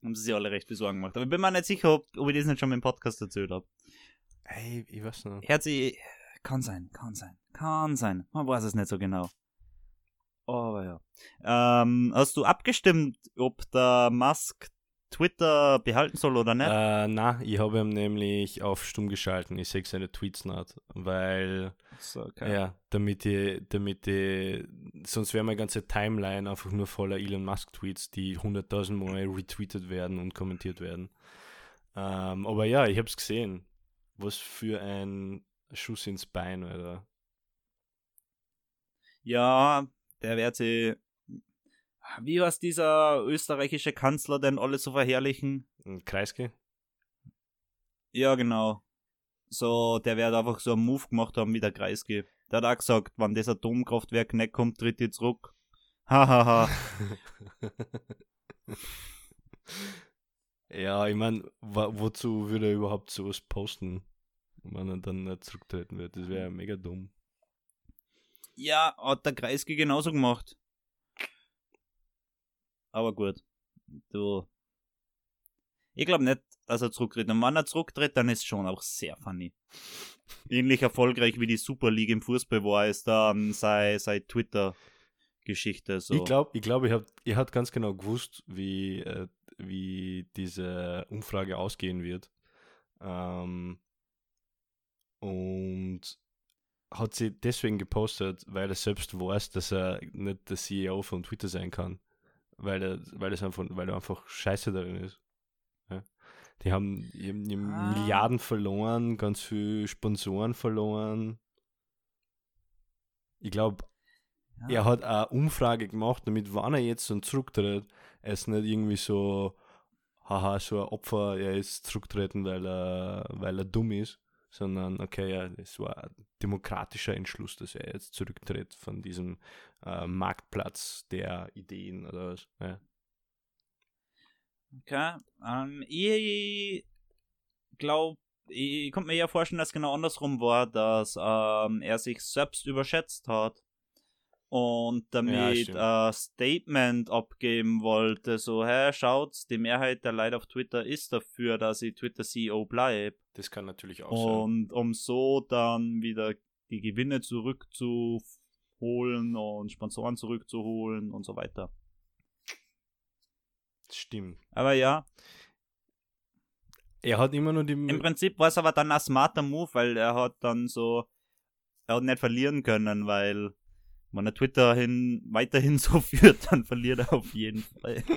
Haben sie sich alle recht besorgen gemacht. Aber ich bin mir nicht sicher, ob, ob ich das nicht schon im Podcast erzählt habe. Ey, ich weiß noch. Herzi, kann sein, kann sein, kann sein. Man weiß es nicht so genau. Aber ja. Ähm, hast du abgestimmt, ob der Musk Twitter behalten soll oder nicht? Äh, na, ich habe ihn nämlich auf stumm geschalten. Ich sehe seine Tweets nicht, weil, So, okay. ja, damit ich, damit ich, sonst wäre meine ganze Timeline einfach nur voller Elon Musk Tweets, die 100.000 Mal retweetet werden und kommentiert werden. Ähm, aber ja, ich habe es gesehen. Was für ein Schuss ins Bein, Alter. Ja, der wird sie. Wie heißt dieser österreichische Kanzler denn alle so verherrlichen? Ein Kreisky? Ja, genau. So, der wird einfach so einen Move gemacht haben wie der Kreisky. Der hat auch gesagt, wenn das Atomkraftwerk nicht kommt, tritt die zurück. Hahaha. (laughs) ja, ich meine, wozu würde er überhaupt sowas posten, wenn er dann nicht zurücktreten wird? Das wäre ja mega dumm. Ja, hat der Kreisky genauso gemacht. Aber gut. Du. Ich glaube nicht, dass er zurücktritt. Und wenn er zurücktritt, dann ist schon auch sehr funny. Ähnlich erfolgreich wie die Super League im Fußball war, ist dann sei, sei Twitter-Geschichte. So. Ich glaube, ich glaub, ich hab, ihr habt ganz genau gewusst, wie, äh, wie diese Umfrage ausgehen wird. Ähm, und hat sie deswegen gepostet, weil er selbst weiß, dass er nicht der CEO von Twitter sein kann. Weil er, weil es einfach, weil er einfach scheiße darin ist. Ja. Die haben, die haben, die Ah. Milliarden verloren, ganz viel Sponsoren verloren. Ich glaube, Ja. er hat eine Umfrage gemacht, damit, wenn er jetzt dann zurücktritt, es nicht irgendwie so, haha, so ein Opfer, er ist zurücktreten, weil er, weil er dumm ist, sondern okay, ja, es war ein demokratischer Entschluss, dass er jetzt zurücktritt von diesem äh, Marktplatz der Ideen oder was. Ja. Okay. Ähm, ich glaube, ich konnte mir ja vorstellen, dass es genau andersrum war, dass ähm, er sich selbst überschätzt hat und damit Ja, ein Statement abgeben wollte, so, hä, schaut, die Mehrheit der Leute auf Twitter ist dafür, dass ich Twitter-CEO bleibe. Das kann natürlich auch sein. Und um so dann wieder die Gewinne zurückzuholen und Sponsoren zurückzuholen und so weiter. Stimmt. Aber ja, Er hat immer nur die. im Prinzip war es aber dann ein smarter Move, weil er hat dann so, er hat nicht verlieren können, weil wenn er Twitter hin, weiterhin (laughs) so führt, dann verliert er auf jeden Fall. (laughs)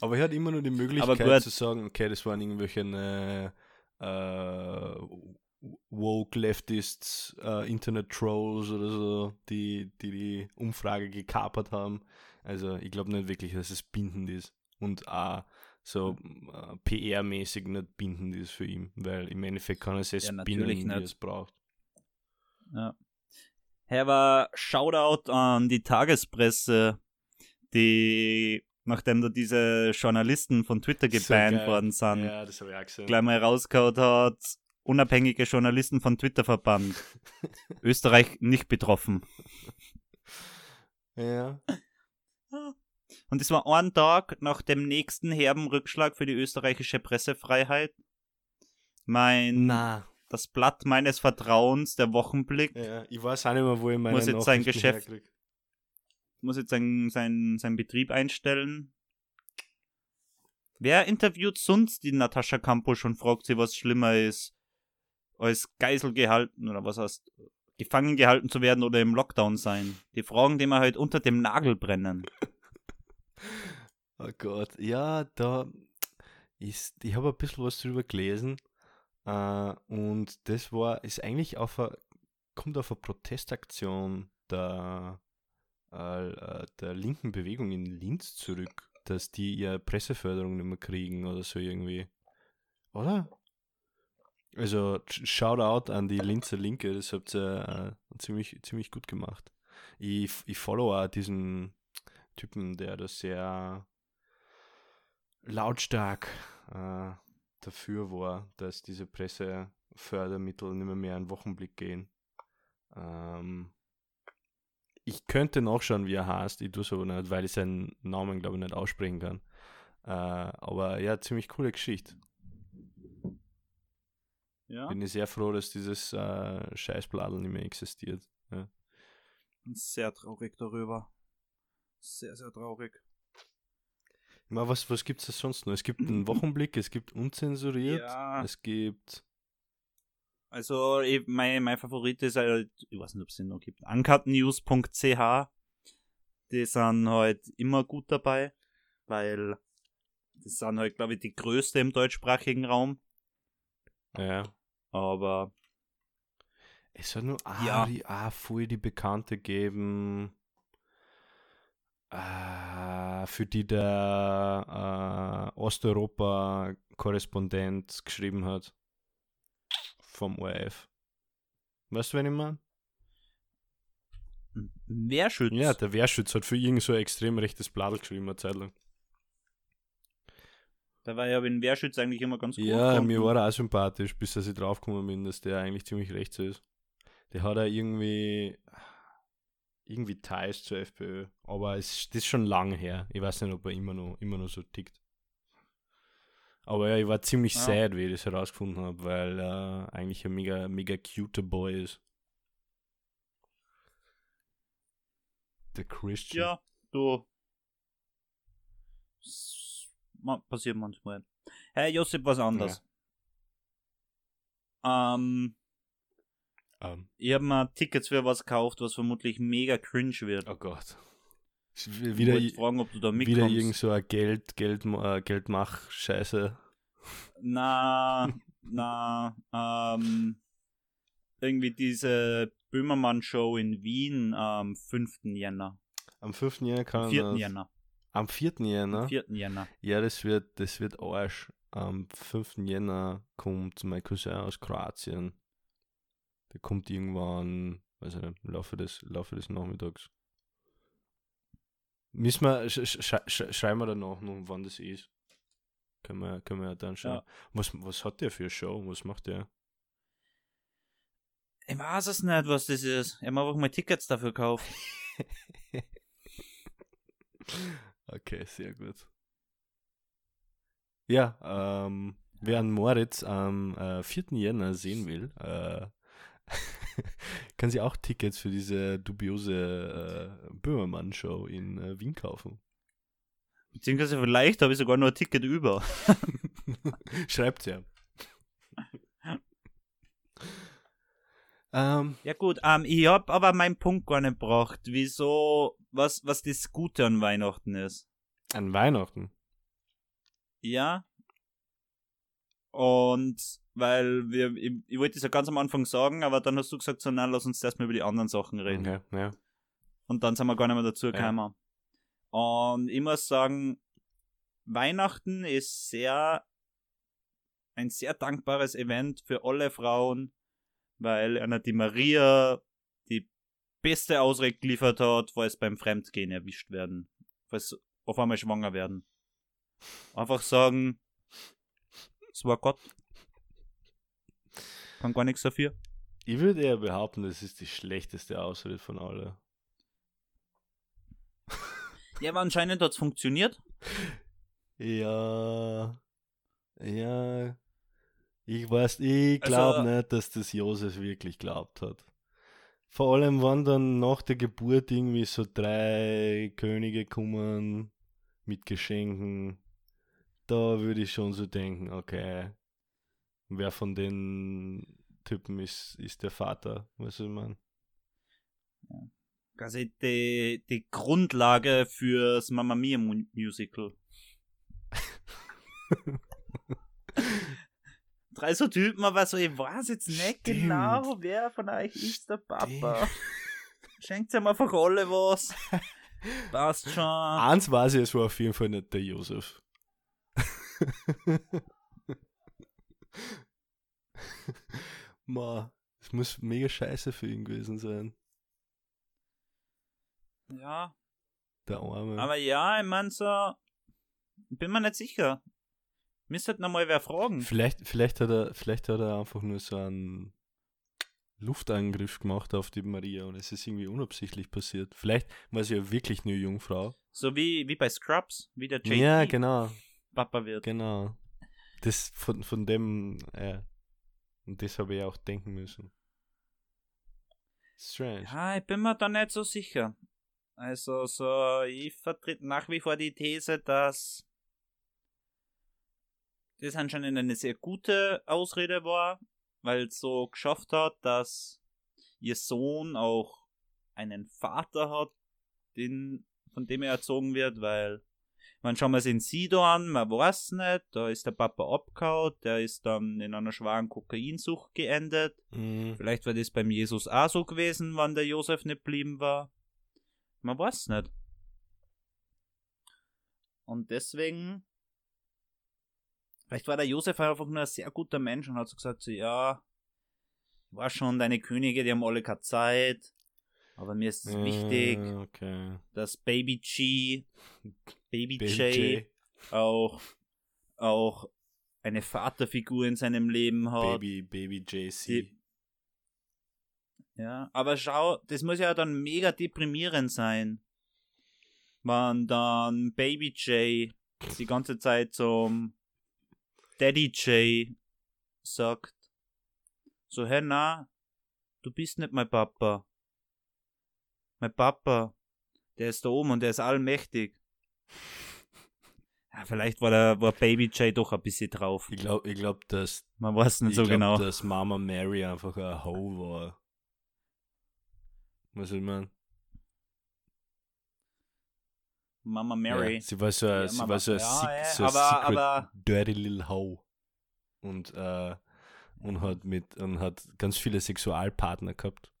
Aber er hat immer nur die Möglichkeit zu sagen, okay, das waren irgendwelche äh, äh, woke Leftists, äh, Internet Trolls oder so, die, die die Umfrage gekapert haben. Also ich glaube nicht wirklich, dass es bindend ist und auch so äh, PR-mäßig nicht bindend ist für ihn, weil im Endeffekt kann er es Ja, spinnen, wie er es braucht. Ja. Hey, aber Shoutout an die Tagespresse, die, nachdem da diese Journalisten von Twitter So gebannt geil. worden sind, Ja, das ich auch gesehen. gleich mal rausgehauen hat, unabhängige Journalisten von Twitter verbannt. (laughs) Österreich nicht betroffen. Ja. Und es war ein Tag nach dem nächsten herben Rückschlag für die österreichische Pressefreiheit. Mein, Na. Das Blatt meines Vertrauens, der Wochenblick, Ja, ich weiß auch nicht mehr, wo ich meine Muss jetzt sein Geschäft- herkrieg. muss jetzt seinen sein, sein Betrieb einstellen. Wer interviewt sonst die Natascha Kampusch und fragt sie, was schlimmer ist, als Geisel gehalten oder was heißt, gefangen gehalten zu werden oder im Lockdown sein? Die Fragen, die mir halt unter dem Nagel brennen. (laughs) Oh Gott, ja, da ist, ich habe ein bisschen was drüber gelesen äh, und das war, ist eigentlich auf a, kommt auf eine Protestaktion der, äh, äh, der linken Bewegung in Linz zurück, dass die ihre Presseförderung nicht mehr kriegen oder so irgendwie. Oder? Also, sh- Shoutout an die Linzer Linke, das habt ihr äh, ziemlich, ziemlich gut gemacht. Ich, ich follow auch diesen Typen, der das sehr lautstark äh, dafür war, dass diese Pressefördermittel nicht mehr, mehr in Wochenblick gehen. Ähm, ich könnte nachschauen, wie er heißt, ich tue es aber nicht, weil ich seinen Namen, glaube ich, nicht aussprechen kann. Äh, aber ja, ziemlich coole Geschichte. Ja. Bin ich sehr froh, dass dieses äh, Scheißbladel nicht mehr existiert. Ja. Sehr traurig darüber. Sehr, sehr traurig. Meine, was, was gibt es sonst noch? Es gibt einen (clears throat) Wochenblick, es gibt unzensuriert, Ja. es gibt Also, ich, mein, mein Favorit ist halt, ich weiß nicht, ob es den noch gibt, uncutnews.ch. Die sind halt immer gut dabei, weil das sind halt, glaube ich, die größte im deutschsprachigen Raum. ja, Aber Es hat nur Ja. ah, die, ah, voll die Bekannte geben, für die der äh, Osteuropa-Korrespondent geschrieben hat. Vom ORF. Weißt du, wen ich meine? Wehrschütz. Ja, der Wehrschütz hat für irgend so ein extrem rechtes Bladel geschrieben, eine Zeit lang. Da war ja in Wehrschütz eigentlich immer ganz gut. Ja, gefunden. mir war er auch sympathisch, bis dass ich draufgekommen bin, dass der eigentlich ziemlich rechts ist. Der hat ja irgendwie irgendwie Ties zur FPÖ, aber es das ist schon lange her. Ich weiß nicht, ob er immer noch, immer noch so tickt. Aber ja, ich war ziemlich Ja. sad, wie ich das herausgefunden habe, weil er eigentlich ein mega, mega cute Boy ist. Der Christian. Ja, du. S- ma- Passiert manchmal. Hey, Josip, was anderes. Ähm, Ähm, ich habe mir Tickets für was gekauft, was vermutlich mega cringe wird. oh Gott. Ich Wieder, wollte fragen, ob du da wieder mitkommst. irgend so ein Geld, Geld, äh, Geldmach-Scheiße. Na, na, ähm, irgendwie diese Böhmermann-Show in Wien am 5. Jänner. Am 5. Jänner kann Am er 4. das- Jänner. Am 4. Jänner? Am 4. Jänner. Ja, das wird, das wird Arsch. am 5. Jänner kommt mein Cousin aus Kroatien. Der kommt irgendwann, weiß ich nicht, im Laufe des, Laufe des Nachmittags. Müssen wir, sch, sch, sch, schreiben wir danach noch, wann das ist. Können wir, können wir dann schauen. Ja. Was, was hat der für eine Show? Was macht der? Ich weiß es nicht, was das ist. Ich habe einfach mal Tickets dafür gekauft. (laughs) okay, sehr gut. Ja, ähm, wer einen Moritz am äh, 4. Jänner sehen will, äh, (laughs) kann sich auch Tickets für diese dubiose äh, Böhmermann-Show in äh, Wien kaufen. Beziehungsweise vielleicht habe ich sogar noch ein Ticket über. (laughs) Schreibt ja. (laughs) ähm, Ja gut, ähm, ich habe aber meinen Punkt gar nicht gebracht, wieso, was, was das Gute an Weihnachten ist. an Weihnachten. Ja. Und weil wir, ich, ich wollte es ja ganz am Anfang sagen, aber dann hast du gesagt, so, nein, lass uns erstmal über die anderen Sachen reden. Okay, ja. Und dann sind wir gar nicht mehr dazu gekommen. Und ich muss sagen, Weihnachten ist sehr ein sehr dankbares Event für alle Frauen, weil einer die Maria die beste Ausrede geliefert hat, falls beim Fremdgehen erwischt werden, falls auf einmal schwanger werden. Einfach sagen, es war Gott. Kann gar nichts dafür. Ich würde eher behaupten, das ist die schlechteste Ausrede von allen. (laughs) Ja, aber anscheinend hat es funktioniert. Ja. Ja. Ich weiß, ich glaube Also- nicht, dass das Josef wirklich glaubt hat. Vor allem, wenn dann nach der Geburt irgendwie so drei Könige kommen mit Geschenken, da würde ich schon so denken, okay, wer von den Typen ist, ist der Vater, weißt du, was ich meine? quasi die, die Grundlage fürs Mamma Mia Mu- Musical. (laughs) Drei so Typen, aber so, ich weiß jetzt nicht Stimmt. genau, wer von euch ist der Papa. Schenkt ihm einfach alle was. (laughs) Passt schon. Eins weiß ich, es war auf jeden Fall nicht der Josef. Ma, es muss mega scheiße für ihn gewesen sein. Ja, Der Arme. aber ja, ich mein so, bin mir nicht sicher. Müsste halt noch mal wer fragen. vielleicht, vielleicht, hat er, vielleicht hat er einfach nur so einen Luftangriff gemacht auf die Maria und es ist irgendwie unabsichtlich passiert. Vielleicht war sie ja wirklich nur Jungfrau. So wie, wie bei Scrubs, wie der JT Ja, genau, Papa wird. genau. Das von, von dem, äh, und das habe ich auch denken müssen. Strange. Ja, ich bin mir da nicht so sicher. Also, so, ich vertrete nach wie vor die These, dass das anscheinend eine sehr gute Ausrede war, weil es so geschafft hat, dass ihr Sohn auch einen Vater hat, den, von dem er erzogen wird, weil man schauen wir es in Sido an, man weiß nicht, da ist der Papa abgehauen, der ist dann in einer schweren Kokainsucht geendet. Mhm. Vielleicht war das beim Jesus auch so gewesen, wann der Josef nicht blieben war. Man weiß nicht. Und deswegen, vielleicht war der Josef einfach nur ein sehr guter Mensch und hat so gesagt, so, ja, war schon, deine Könige, die haben alle keine Zeit, aber mir ist es wichtig, Äh, okay. dass Baby G, Baby, Baby J, J. auch, auch eine Vaterfigur in seinem Leben hat. Baby, Baby JC. Die- Ja, aber schau, das muss ja dann mega deprimierend sein. Wenn dann Baby J die ganze Zeit zum Daddy J sagt, so, hey, na, du bist nicht mein Papa. Mein Papa, der ist da oben und der ist allmächtig. Ja, vielleicht war der war Baby J doch ein bisschen drauf. Ich glaube, ich glaub, dass, Man weiß nicht ich so glaub, genau. dass Mama Mary einfach ein Ho war. Was ich meine? Mama Mary. Ja, sie war so ein, Ja, sie Mama- war so ein, ja, sick, so ein aber- secret aber- dirty little Ho. Und, äh, und hat mit, und hat ganz viele Sexualpartner gehabt.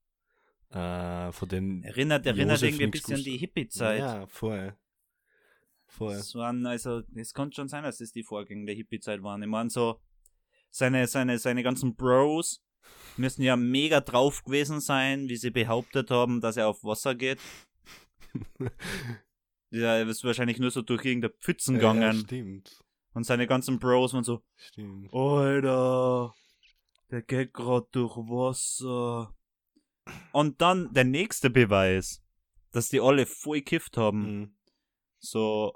Äh, von denen Erinnert, erinnert irgendwie ein bisschen an die. Hippie-Zeit. Ja, voll. voll. Das waren, also, es konnte schon sein, dass das die Vorgänge der Hippie-Zeit waren. Ich meine, so, seine, seine, seine ganzen Bros müssen ja mega drauf gewesen sein, wie sie behauptet haben, dass er auf Wasser geht. (laughs) Ja, er ist wahrscheinlich nur so durch irgendeine Pfützen Ja, gegangen. stimmt. und seine ganzen Bros waren so, Stimmt. Alter, der geht grad durch Wasser. Und dann der nächste Beweis, dass die alle voll gekifft haben. Mhm. So,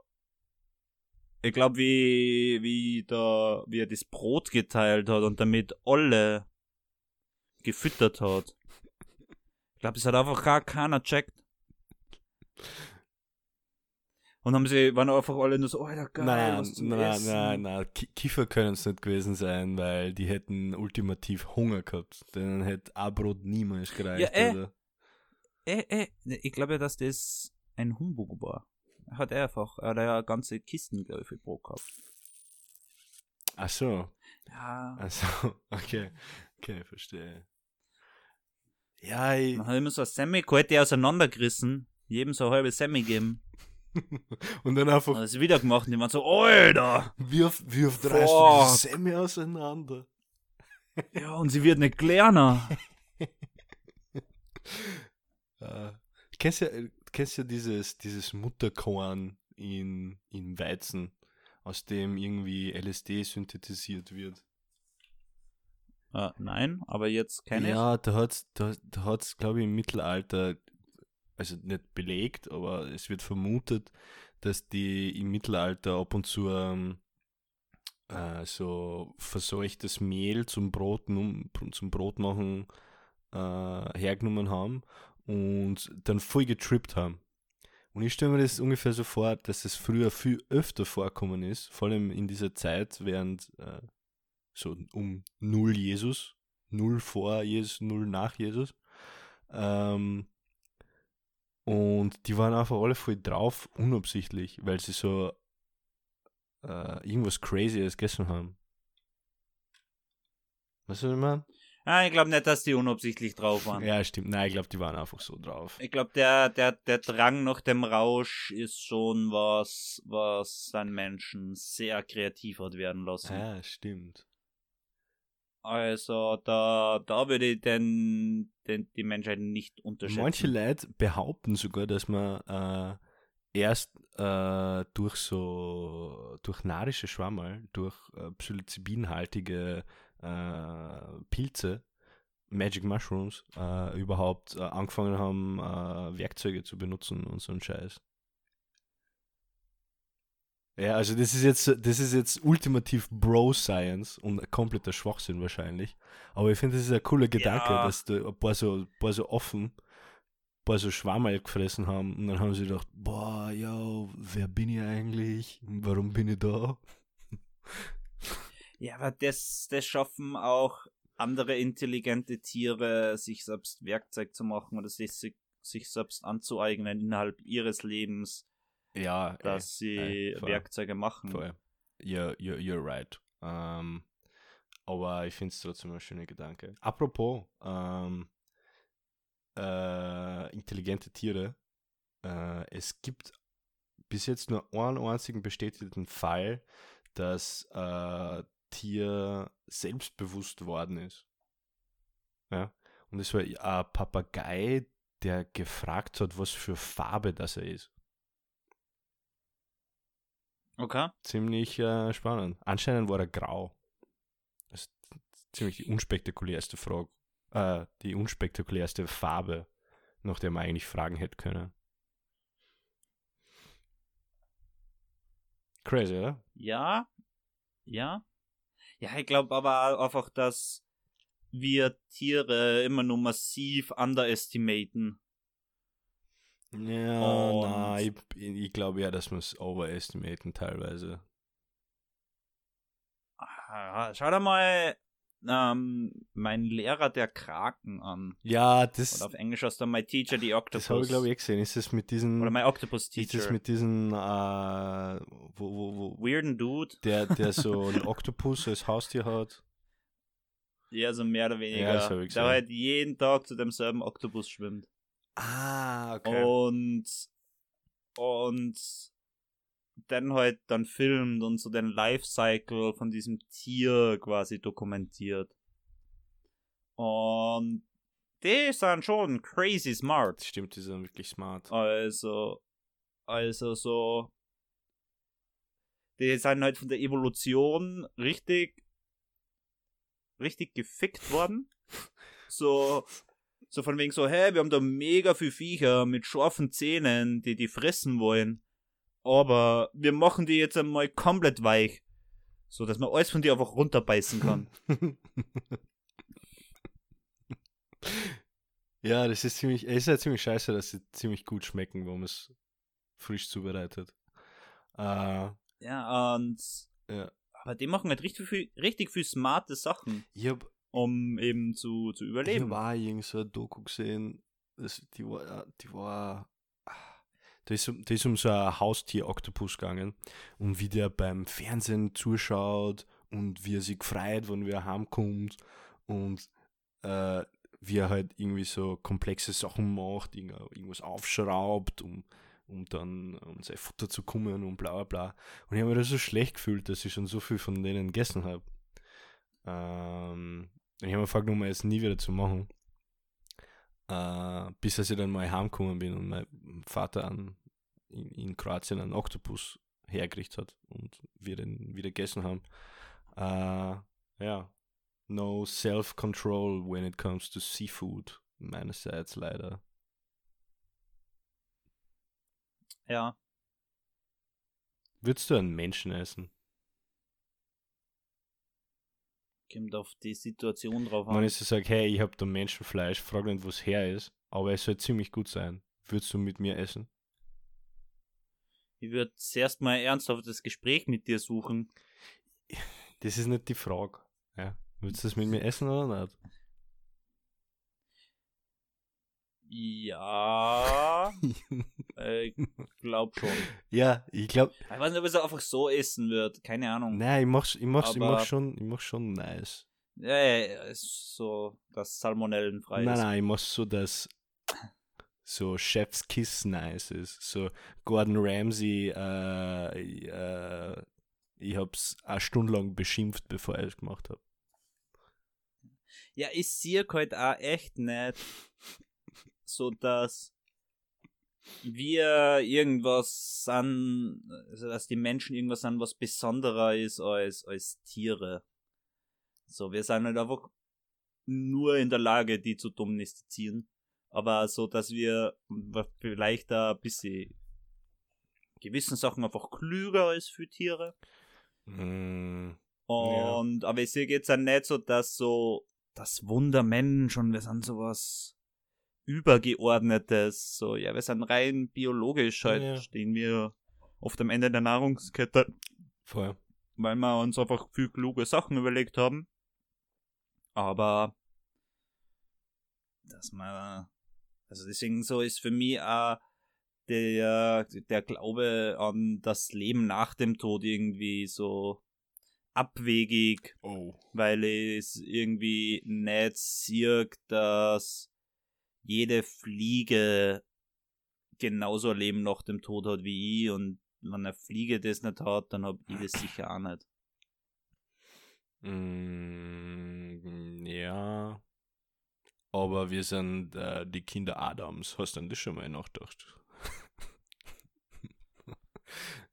ich glaube, wie, wie da, wie er das Brot geteilt hat und damit alle gefüttert hat. Ich glaube, es hat einfach gar keiner checkt. Und haben sie, waren einfach alle nur so, Alter, geil, Nein, was zum nein, Essen. nein, nein. Ki- Kiefer können es nicht gewesen sein, weil die hätten ultimativ Hunger gehabt. Denen hätte ein Brot niemals gereicht. Ja, äh. Alter. Äh, äh, ich glaube ja, dass das ein Humbug war. Hat er einfach, er hat ja ganze Kisten, glaube ich, für Brot gehabt. Ach so. Ja. Also, (laughs) okay. Okay, verstehe. Ja, ich, Dann hat er immer so ein Semmel geholt, die auseinandergerissen, jedem so eine halbe Semmel gegeben. (laughs) und dann einfach das wieder gemacht und die waren so, Alter! wirf, wirf drei Semmel auseinander. (laughs) Ja, und sie wird nicht kleiner. (laughs) Äh, kennst ja, kennst ja dieses, dieses Mutterkorn in, in Weizen, aus dem irgendwie LSD synthetisiert wird. äh, nein, aber jetzt kenne ich. Ja, da hat's, da, da hat's, glaube ich, im Mittelalter, also nicht belegt, aber es wird vermutet, dass die im Mittelalter ab und zu ähm, äh, so verseuchtes Mehl zum Brot, zum Brot machen äh, hergenommen haben und dann voll getrippt haben. Und ich stelle mir das ungefähr so vor, dass es früher viel öfter vorkommen ist, vor allem in dieser Zeit während äh, so um null Jesus, null vor Jesus, null nach Jesus. Ähm, und die waren einfach alle voll drauf, unabsichtlich, weil sie so äh, irgendwas Crazyes gegessen haben. Weißt du, was ich meine? Ah, ich glaube nicht, dass die unabsichtlich drauf waren. Ja, stimmt. Nein, ich glaube, die waren einfach so drauf. Ich glaube, der, der, der Drang nach dem Rausch ist schon was, was einen Menschen sehr kreativ hat werden lassen. Ja, stimmt. Also da, da würde ich den, den, die Menschheit nicht unterschätzen. Manche Leute behaupten sogar, dass man äh, erst äh, durch so durch narische Schwammerl, durch äh, psilocybinhaltige äh, Pilze, Magic Mushrooms, äh, überhaupt äh, angefangen haben, Werkzeuge zu benutzen und so ein Scheiß. Ja, also das ist jetzt, das ist jetzt ultimativ Bro-Science und kompletter Schwachsinn wahrscheinlich. Aber ich finde, das ist ein cooler Gedanke, Ja. dass da ein paar so, ein paar so offen, ein paar so Schwammerl gefressen haben und dann haben sie gedacht, boah, yo, wer bin ich eigentlich? Warum bin ich da? Ja, aber das, das schaffen auch andere intelligente Tiere, sich selbst Werkzeug zu machen oder sich, sich selbst anzueignen innerhalb ihres Lebens, Ja, dass sie ey. Werkzeuge machen. Voll. You're, you're, you're right. Ähm, aber ich finde es trotzdem ein schöner Gedanke. Apropos ähm, äh, intelligente Tiere. Äh, es gibt bis jetzt nur einen einzigen bestätigten Fall, dass äh, Tier selbstbewusst worden ist. Ja. Und es war ein Papagei, der gefragt hat, was für Farbe das er ist. Okay. ziemlich äh, spannend. Anscheinend war er grau. Das ist ziemlich die unspektakulärste Frage, äh, die unspektakulärste Farbe, nach der man eigentlich fragen hätte können. Crazy, oder? Ja, ja. Ja, ich glaube aber auch einfach, dass wir Tiere immer nur massiv underestimaten. Ja, Und- na, ich, ich glaube ja, dass wir es overestimaten teilweise. Ah, Schau dir mal ähm, meinen Lehrer der Kraken an. Ja, das, Oder auf Englisch hast du My Teacher the Octopus. das habe ich glaube ich eh gesehen. Ist das mit diesen, Oder My Octopus ist das Teacher. mit diesen, äh, wo, wo, wo, Weirden Dude. der, der so (laughs) ein Oktopus als Haustier hat. Ja, so mehr oder weniger. Ja, das ich der gesehen. halt jeden Tag zu demselben Oktopus schwimmt. Ah, Und und dann halt dann filmt und so den Lifecycle von diesem Tier quasi dokumentiert. Und die sind schon crazy smart. Stimmt, die sind wirklich smart. Also, also so, die sind halt von der Evolution richtig, richtig gefickt worden. (laughs) So, so von wegen so, hey, wir haben da mega viel Viecher mit scharfen Zähnen, die die fressen wollen. Aber wir machen die jetzt einmal komplett weich. So, dass man alles von dir einfach runterbeißen kann. (laughs) ja, das ist ziemlich, es ist ja ziemlich scheiße, dass sie ziemlich gut schmecken, wenn man es frisch zubereitet. Äh, ja, und ja. aber die machen halt richtig viel, richtig viel smarte Sachen, Ich hab, um eben zu, zu ich überleben. hab auch irgend so eine Doku gesehen, das, die war, die war, da ist, um- da ist um so ein Haustier-Oktopus gegangen und wie der beim Fernsehen zuschaut und wie er sich freut, wenn er heimkommt und äh, wie er halt irgendwie so komplexe Sachen macht, irgend- irgendwas aufschraubt, um, um dann um sein Futter zu kommen und bla bla bla. Und ich habe mir da so schlecht gefühlt, dass ich schon so viel von denen gegessen habe. Ähm, und ich habe mir vorgenommen, es nie wieder zu machen. Äh, bis dass ich dann mal heimgekommen bin und mein Vater an, in, in Kroatien einen Oktopus hergerichtet hat und wir den wieder gegessen haben. Äh, ja, no self-control when it comes to seafood, meinerseits leider. Ja. Würdest du einen Menschen essen? Kommt auf die Situation drauf Wenn an. ich so sage, hey, ich habe da Menschenfleisch, frag nicht, wo es her ist, aber es soll ziemlich gut sein. Würdest du mit mir essen? Ich würde zuerst mal ernsthaft das Gespräch mit dir suchen. Das ist nicht die Frage. Ja. Würdest du das mit mir essen oder nicht? Ja, (laughs) äh, ich glaub schon. ja, ich glaube, Ich weiß nicht, ob es einfach so essen wird. Keine Ahnung. nein, ich mach's, ich mach's, ich mach's schon, ich mach's schon nice. Ja, so, dass salmonellenfrei nein, ist. nein, ich mach's so, dass so Chef's Kiss nice ist. So Gordon Ramsay, äh, äh, ich hab's eine Stunde lang beschimpft, bevor ich es gemacht habe. Ja, ich sehe halt auch echt nicht, so dass wir irgendwas sind, also dass die Menschen irgendwas sind, was besonderer ist als, als Tiere. So, wir sind halt einfach nur in der Lage, die zu domestizieren. Aber so, dass wir vielleicht da ein bisschen gewissen Sachen einfach klüger als für Tiere. Mm, Und, aber ich sehe jetzt auch nicht so, dass so das Wunder Mensch und wir sind sowas Übergeordnetes. So, ja, wir sind rein biologisch halt, Ja. stehen wir oft am Ende der Nahrungskette, voll. weil wir uns einfach viel kluge Sachen überlegt haben. Aber, dass man, also deswegen so ist für mich auch der, der Glaube an das Leben nach dem Tod irgendwie so abwegig, Oh. weil es irgendwie nicht sieht, dass jede Fliege genauso Leben nach dem Tod hat wie ich und wenn eine Fliege das nicht hat, dann hab ich das sicher auch nicht. Mm, ja. Aber wir sind äh, die Kinder Adams. Hast du an das schon mal nachgedacht? (laughs)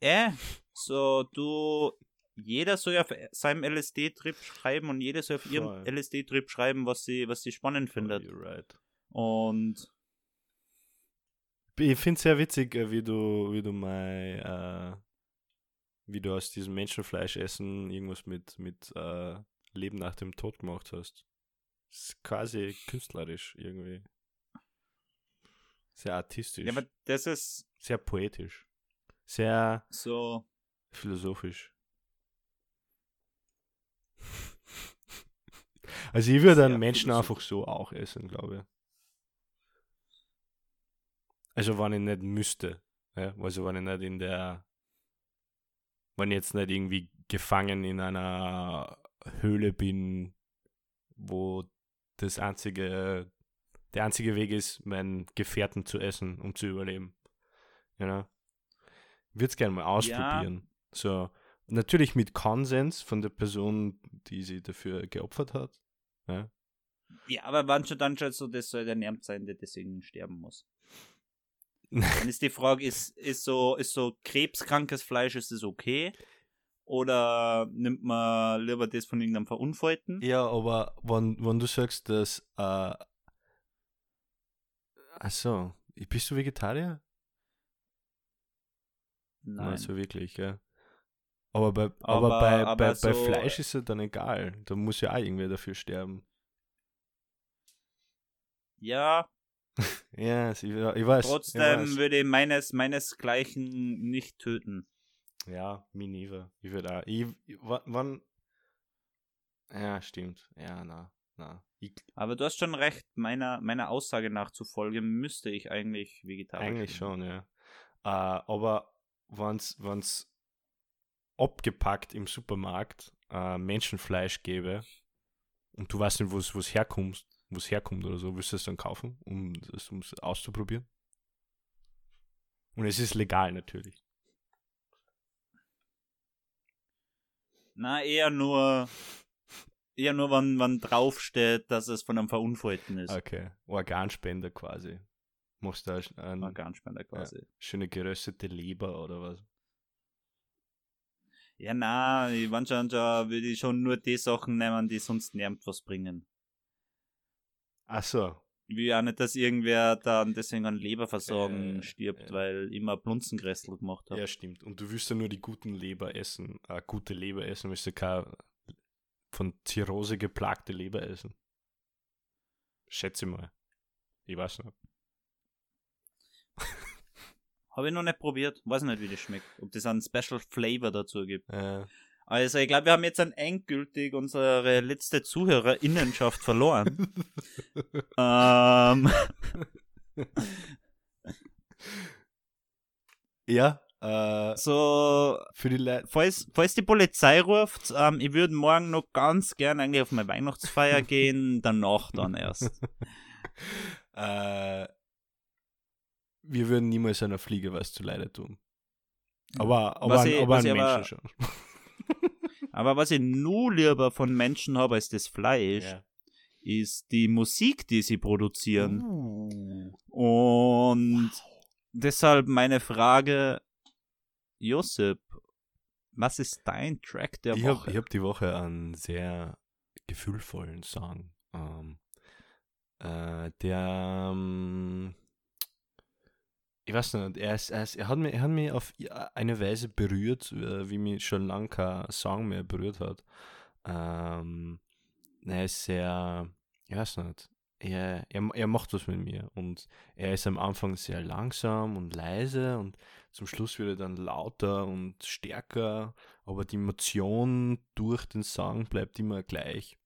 Äh, so du, jeder soll auf seinem LSD-Trip schreiben und jeder soll auf ihrem. LSD-Trip schreiben, was sie, was sie spannend findet. Oh, you're right. Und Ich finde es sehr witzig, äh, wie du, wie du mein, äh, wie du aus diesem Menschenfleischessen irgendwas mit, mit äh, Leben nach dem Tod gemacht hast. Das ist quasi künstlerisch irgendwie. Sehr artistisch. ja, aber das ist sehr poetisch. Sehr so, philosophisch. (laughs) Also ich würde einen Menschen einfach so auch essen, glaube ich. Also wenn ich nicht müsste. Ja? Also wenn ich nicht in der wenn ich jetzt nicht irgendwie gefangen in einer Höhle bin, wo das einzige der einzige Weg ist, meinen Gefährten zu essen, um zu überleben. You know? Würde es gerne mal ausprobieren. So, natürlich mit Konsens von der Person, die sie dafür geopfert hat. Ja, Ja, aber wann schon dann schon so, das soll der Nerv sein, der deswegen sterben muss. Dann ist die Frage, ist, ist, so, ist so krebskrankes Fleisch, ist das okay? Oder nimmt man lieber das von irgendeinem Verunfallten? ja aber wenn, wenn du sagst, dass. Äh, achso, bist du Vegetarier? Nein. so wirklich, ja. Aber bei, aber, Aber- bei, aber bei, bei so- Fleisch ist es dann egal. Da muss ja auch irgendwer dafür sterben. Ja, (laughs) Ja, ich, ich weiß. ich trotzdem weiß. würde ich meines, meinesgleichen nicht töten. Ja, mir never. Ich würde auch. Ich, ich- wa- wann. Ja, stimmt. Ja, na, na. Ich, Aber du hast schon recht, meiner, meiner Aussage nach zufolge müsste ich eigentlich vegetarisch eigentlich schon, ja. Äh, aber wenn's, wenn's abgepackt im Supermarkt äh, Menschenfleisch gäbe und du weißt nicht, wo es herkommt, wo es herkommt oder so, willst du es dann kaufen, um es um's auszuprobieren? Und es ist legal natürlich. Na, eher nur, eher nur, wenn, wenn draufsteht, dass es von einem Verunfallten ist. Okay. Organspender quasi. Machst du da eine Organspender quasi. schöne geröstete Leber oder was? Ja, na, ich wenn schon, schon würde ich schon nur die Sachen nehmen, die sonst nirgends was bringen. Ach so. Ich will ja nicht, dass irgendwer dann deswegen an Leberversagen Äh, stirbt, äh. weil immer Blunzengrässel gemacht habe. Ja, stimmt. Und du willst ja nur die guten Leber essen, äh, gute Leber essen, willst du keine von Zirrhose geplagte Leber essen. Schätze mal. Ich weiß nicht. Habe ich noch nicht probiert. Weiß nicht, wie das schmeckt. Ob das einen Special Flavor dazu gibt. Äh, Also, ich glaube, wir haben jetzt dann endgültig unsere letzte Zuhörerinnenschaft verloren. (laughs) ähm, ja, äh, so, für die Leute. falls, falls die Polizei ruft, ähm, ich würde morgen noch ganz gern eigentlich auf meine Weihnachtsfeier (laughs) gehen, danach dann erst. (laughs) äh, wir würden niemals einer Fliege was zu Leide tun. Aber, aber, Was an, ich- aber an Menschen aber- schon. Aber was ich nur lieber von Menschen habe als das Fleisch, Ja. ist die Musik, die sie produzieren. Uh. Und deshalb meine Frage, Josip, was ist dein Track der Ich habe Woche? ich hab die Woche einen sehr gefühlvollen Song. Ähm, äh, der, ähm, ich weiß nicht, er, ist, er, ist, er, hat mich, er hat mich auf eine Weise berührt, äh, wie mich schon lange kein Song mehr berührt hat. Ähm, er ist sehr, ich weiß nicht, er, er, er macht was mit mir und er ist am Anfang sehr langsam und leise und zum Schluss wird er dann lauter und stärker aber die Emotion durch den Song bleibt immer gleich.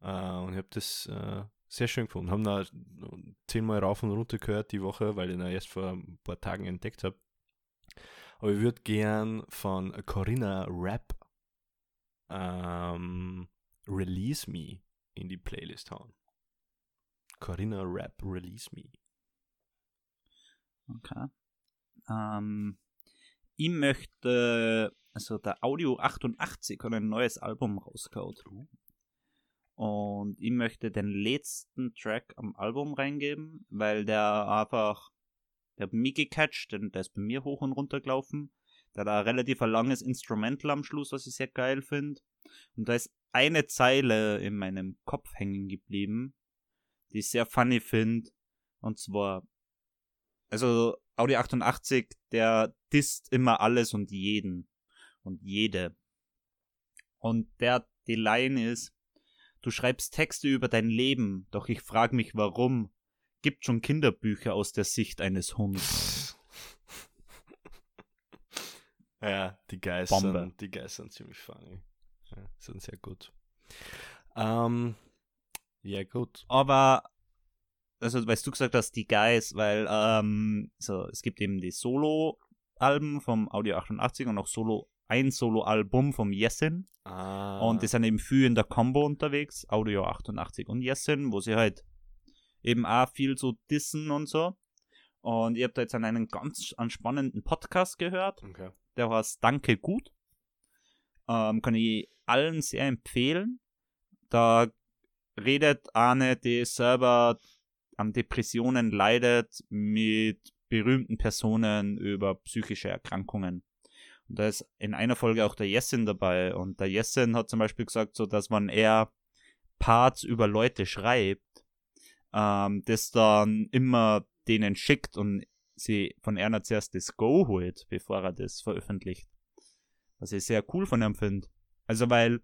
Äh, und ich habe das äh, sehr schön gefunden. Haben da zehnmal rauf und runter gehört die Woche, weil ich ihn erst vor ein paar Tagen entdeckt habe. Aber ich würde gern von Corinna Rap ähm, Release Me in die Playlist hauen. Corinna Rap Release Me. Okay. Ähm, ich möchte, also der Audio 88 hat ein neues Album rausgehauen. Und ich möchte den letzten Track am Album reingeben, weil der einfach, der hat mich gecatcht, denn der ist bei mir hoch und runter gelaufen. Der hat ein relativ langes Instrumental am Schluss, was ich sehr geil finde. Und da ist eine Zeile in meinem Kopf hängen geblieben, die ich sehr funny finde. Und zwar, also Audi 88, der disst immer alles und jeden und jede. Und der, die Line ist, du schreibst Texte über dein Leben, doch ich frag mich warum. Gibt schon Kinderbücher aus der Sicht eines Hunds. (laughs) Ja, die Guys, Bombe. sind, die Guys sind ziemlich funny. Ja, sind sehr gut. Ähm, ja, gut. Aber, also, weißt du gesagt hast, die Guys, weil, ähm, so, es gibt eben die Solo-Alben vom Audio 88 und auch Solo, ein Solo-Album vom Yesin. Ah, Und die sind eben viel in der Combo unterwegs, Audio 88 und Yesin, wo sie halt eben auch viel so dissen und so. Und ihr habt da jetzt an einen ganz an spannenden Podcast gehört. Okay. Der heißt Danke gut. Ähm, kann ich allen sehr empfehlen. Da redet eine, die selber an Depressionen leidet, mit berühmten Personen über psychische Erkrankungen. Und da ist in einer Folge auch der Jessen dabei. Und der Jessen hat zum Beispiel gesagt, so dass man eher Parts über Leute schreibt, ähm, das dann immer denen schickt und sie von einer zuerst das Go holt, bevor er das veröffentlicht. Was ich sehr cool von ihm finde. Also weil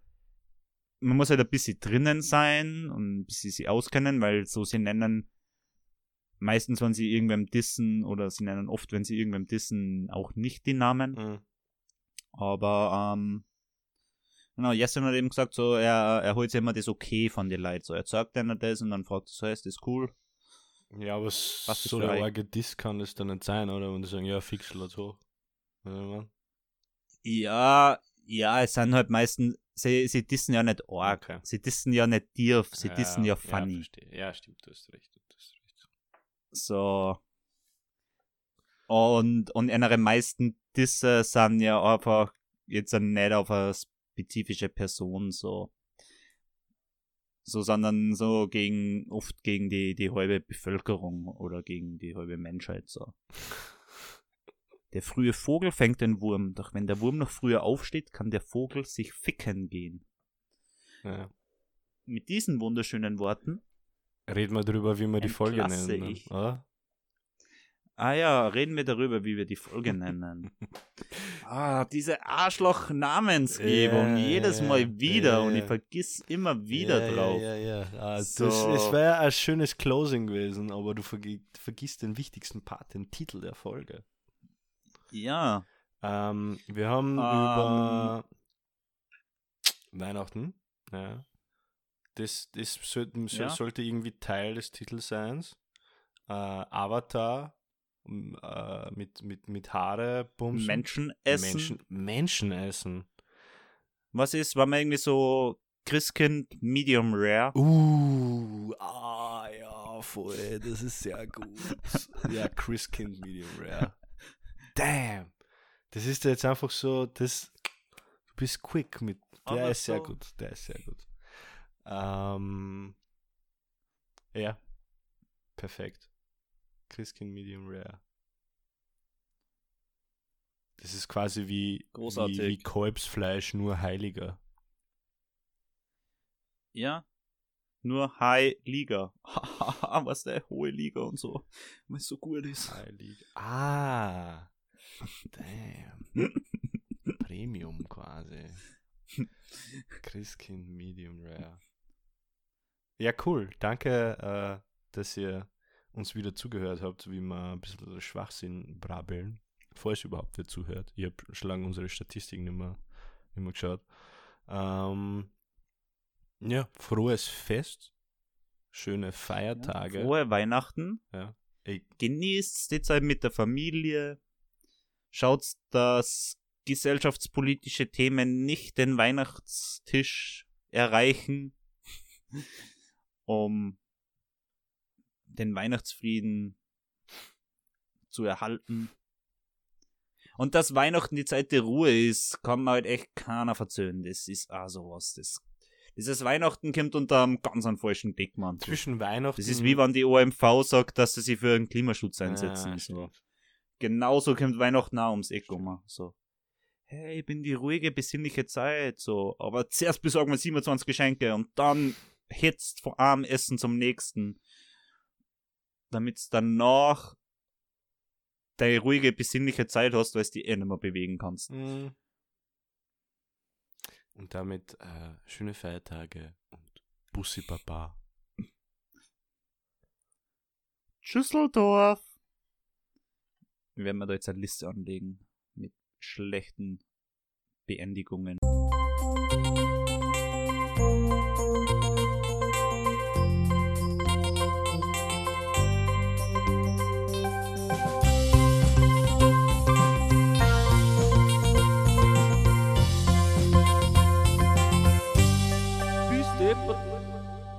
man muss halt ein bisschen drinnen sein und ein bisschen sie auskennen, weil so sie nennen meistens, wenn sie irgendwem dissen oder sie nennen oft, wenn sie irgendwem dissen, auch nicht die Namen. Mhm. Aber ähm, genau, Jessen hat eben gesagt, so er, er holt sich immer das Okay von den Leuten. So, er sagt einer das und dann fragt er so, ist das cool? Ja, aber Was so der arge Diss kann das dann nicht sein, oder? Und die sagen, ja, fix lass hoch. Ja. Ja, ja, es sind halt meistens, sie, sie dissen ja nicht arg. Okay. Sie dissen ja nicht tief, sie dissen ja funny. Ja, verstehe. ja, stimmt, du hast recht. Du hast recht. So. Und, und ihre meisten Disse sind ja einfach jetzt nicht auf eine spezifische Person so. So, sondern so gegen, oft gegen die, die halbe Bevölkerung oder gegen die halbe Menschheit so. Der frühe Vogel fängt den Wurm, doch wenn der Wurm noch früher aufsteht, kann der Vogel sich ficken gehen. Ja. Mit diesen wunderschönen Worten Reden wir drüber, wie wir die Folge nennen. Ne? ich. Oder? Ah ja, reden wir darüber, wie wir die Folge (laughs) nennen. ah, diese Arschloch-Namensgebung, Ja, jedes ja, Mal wieder ja, und ja. ich vergiss immer wieder ja, drauf. Ja, ja, ja. Ah, So. es wäre ein schönes Closing gewesen, aber du vergi vergisst den wichtigsten Part, den Titel der Folge. Ja, Ähm, wir haben Ähm. über Weihnachten, ja. Das, das sollte, so, Ja. sollte irgendwie Teil des Titels sein. Äh, Avatar äh, mit, mit, mit Haare, Bumsen. Menschen essen. Menschen, Menschen essen. Was ist, war man irgendwie so Christkind Medium Rare? Uh, ah, ja, voll, das ist sehr gut. ja, Chris Kind Medium Rare. Damn. Das ist jetzt einfach so, das, du bist quick mit, der Aber ist sehr so- gut, der ist sehr gut. Ähm, ja, perfekt. Chris Kind Medium Rare. Das ist quasi wie, Großartig. wie, wie Kalbsfleisch, nur heiliger. Ja. Nur High Liga. (laughs) Was der hohe Liga und so. Weil es so gut ist. Heilig. Ah. (laughs) Damn. Premium quasi. Christkind Medium Rare. Ja, cool. Danke, äh, dass ihr uns wieder zugehört habt, wie wir ein bisschen Schwachsinn brabbeln. Falls überhaupt wer zuhört. Ich habe schon lange unsere Statistiken nicht mehr, nicht mehr geschaut. Ähm, ja, frohes Fest. Schöne Feiertage. Frohe Weihnachten. Ja. Genießt die Zeit mit der Familie. Schaut, dass gesellschaftspolitische Themen nicht den Weihnachtstisch erreichen, (laughs) um den Weihnachtsfrieden zu erhalten. Und dass Weihnachten die Zeit der Ruhe ist, kann man halt echt keiner verzögern. Das ist auch sowas. Das, dieses Weihnachten kommt unter einem ganz einen falschen Deckmantel. zwischen Weihnachten. Das ist wie wenn die OMV sagt, dass sie sich für den Klimaschutz einsetzen. Ah, so. Genauso kommt Weihnachten auch ums Eck um. So. Hey, ich bin die ruhige, besinnliche Zeit. So. Aber zuerst besorgen wir 27 Geschenke und dann hetzt von einem Essen zum nächsten. Damit danach deine ruhige, besinnliche Zeit hast, weil du die eh nicht mehr bewegen kannst. Mhm. Und damit äh, schöne Feiertage und Bussi Baba. (laughs) Schüsseldorf. Wir werden wir da jetzt eine Liste anlegen mit schlechten Beendigungen.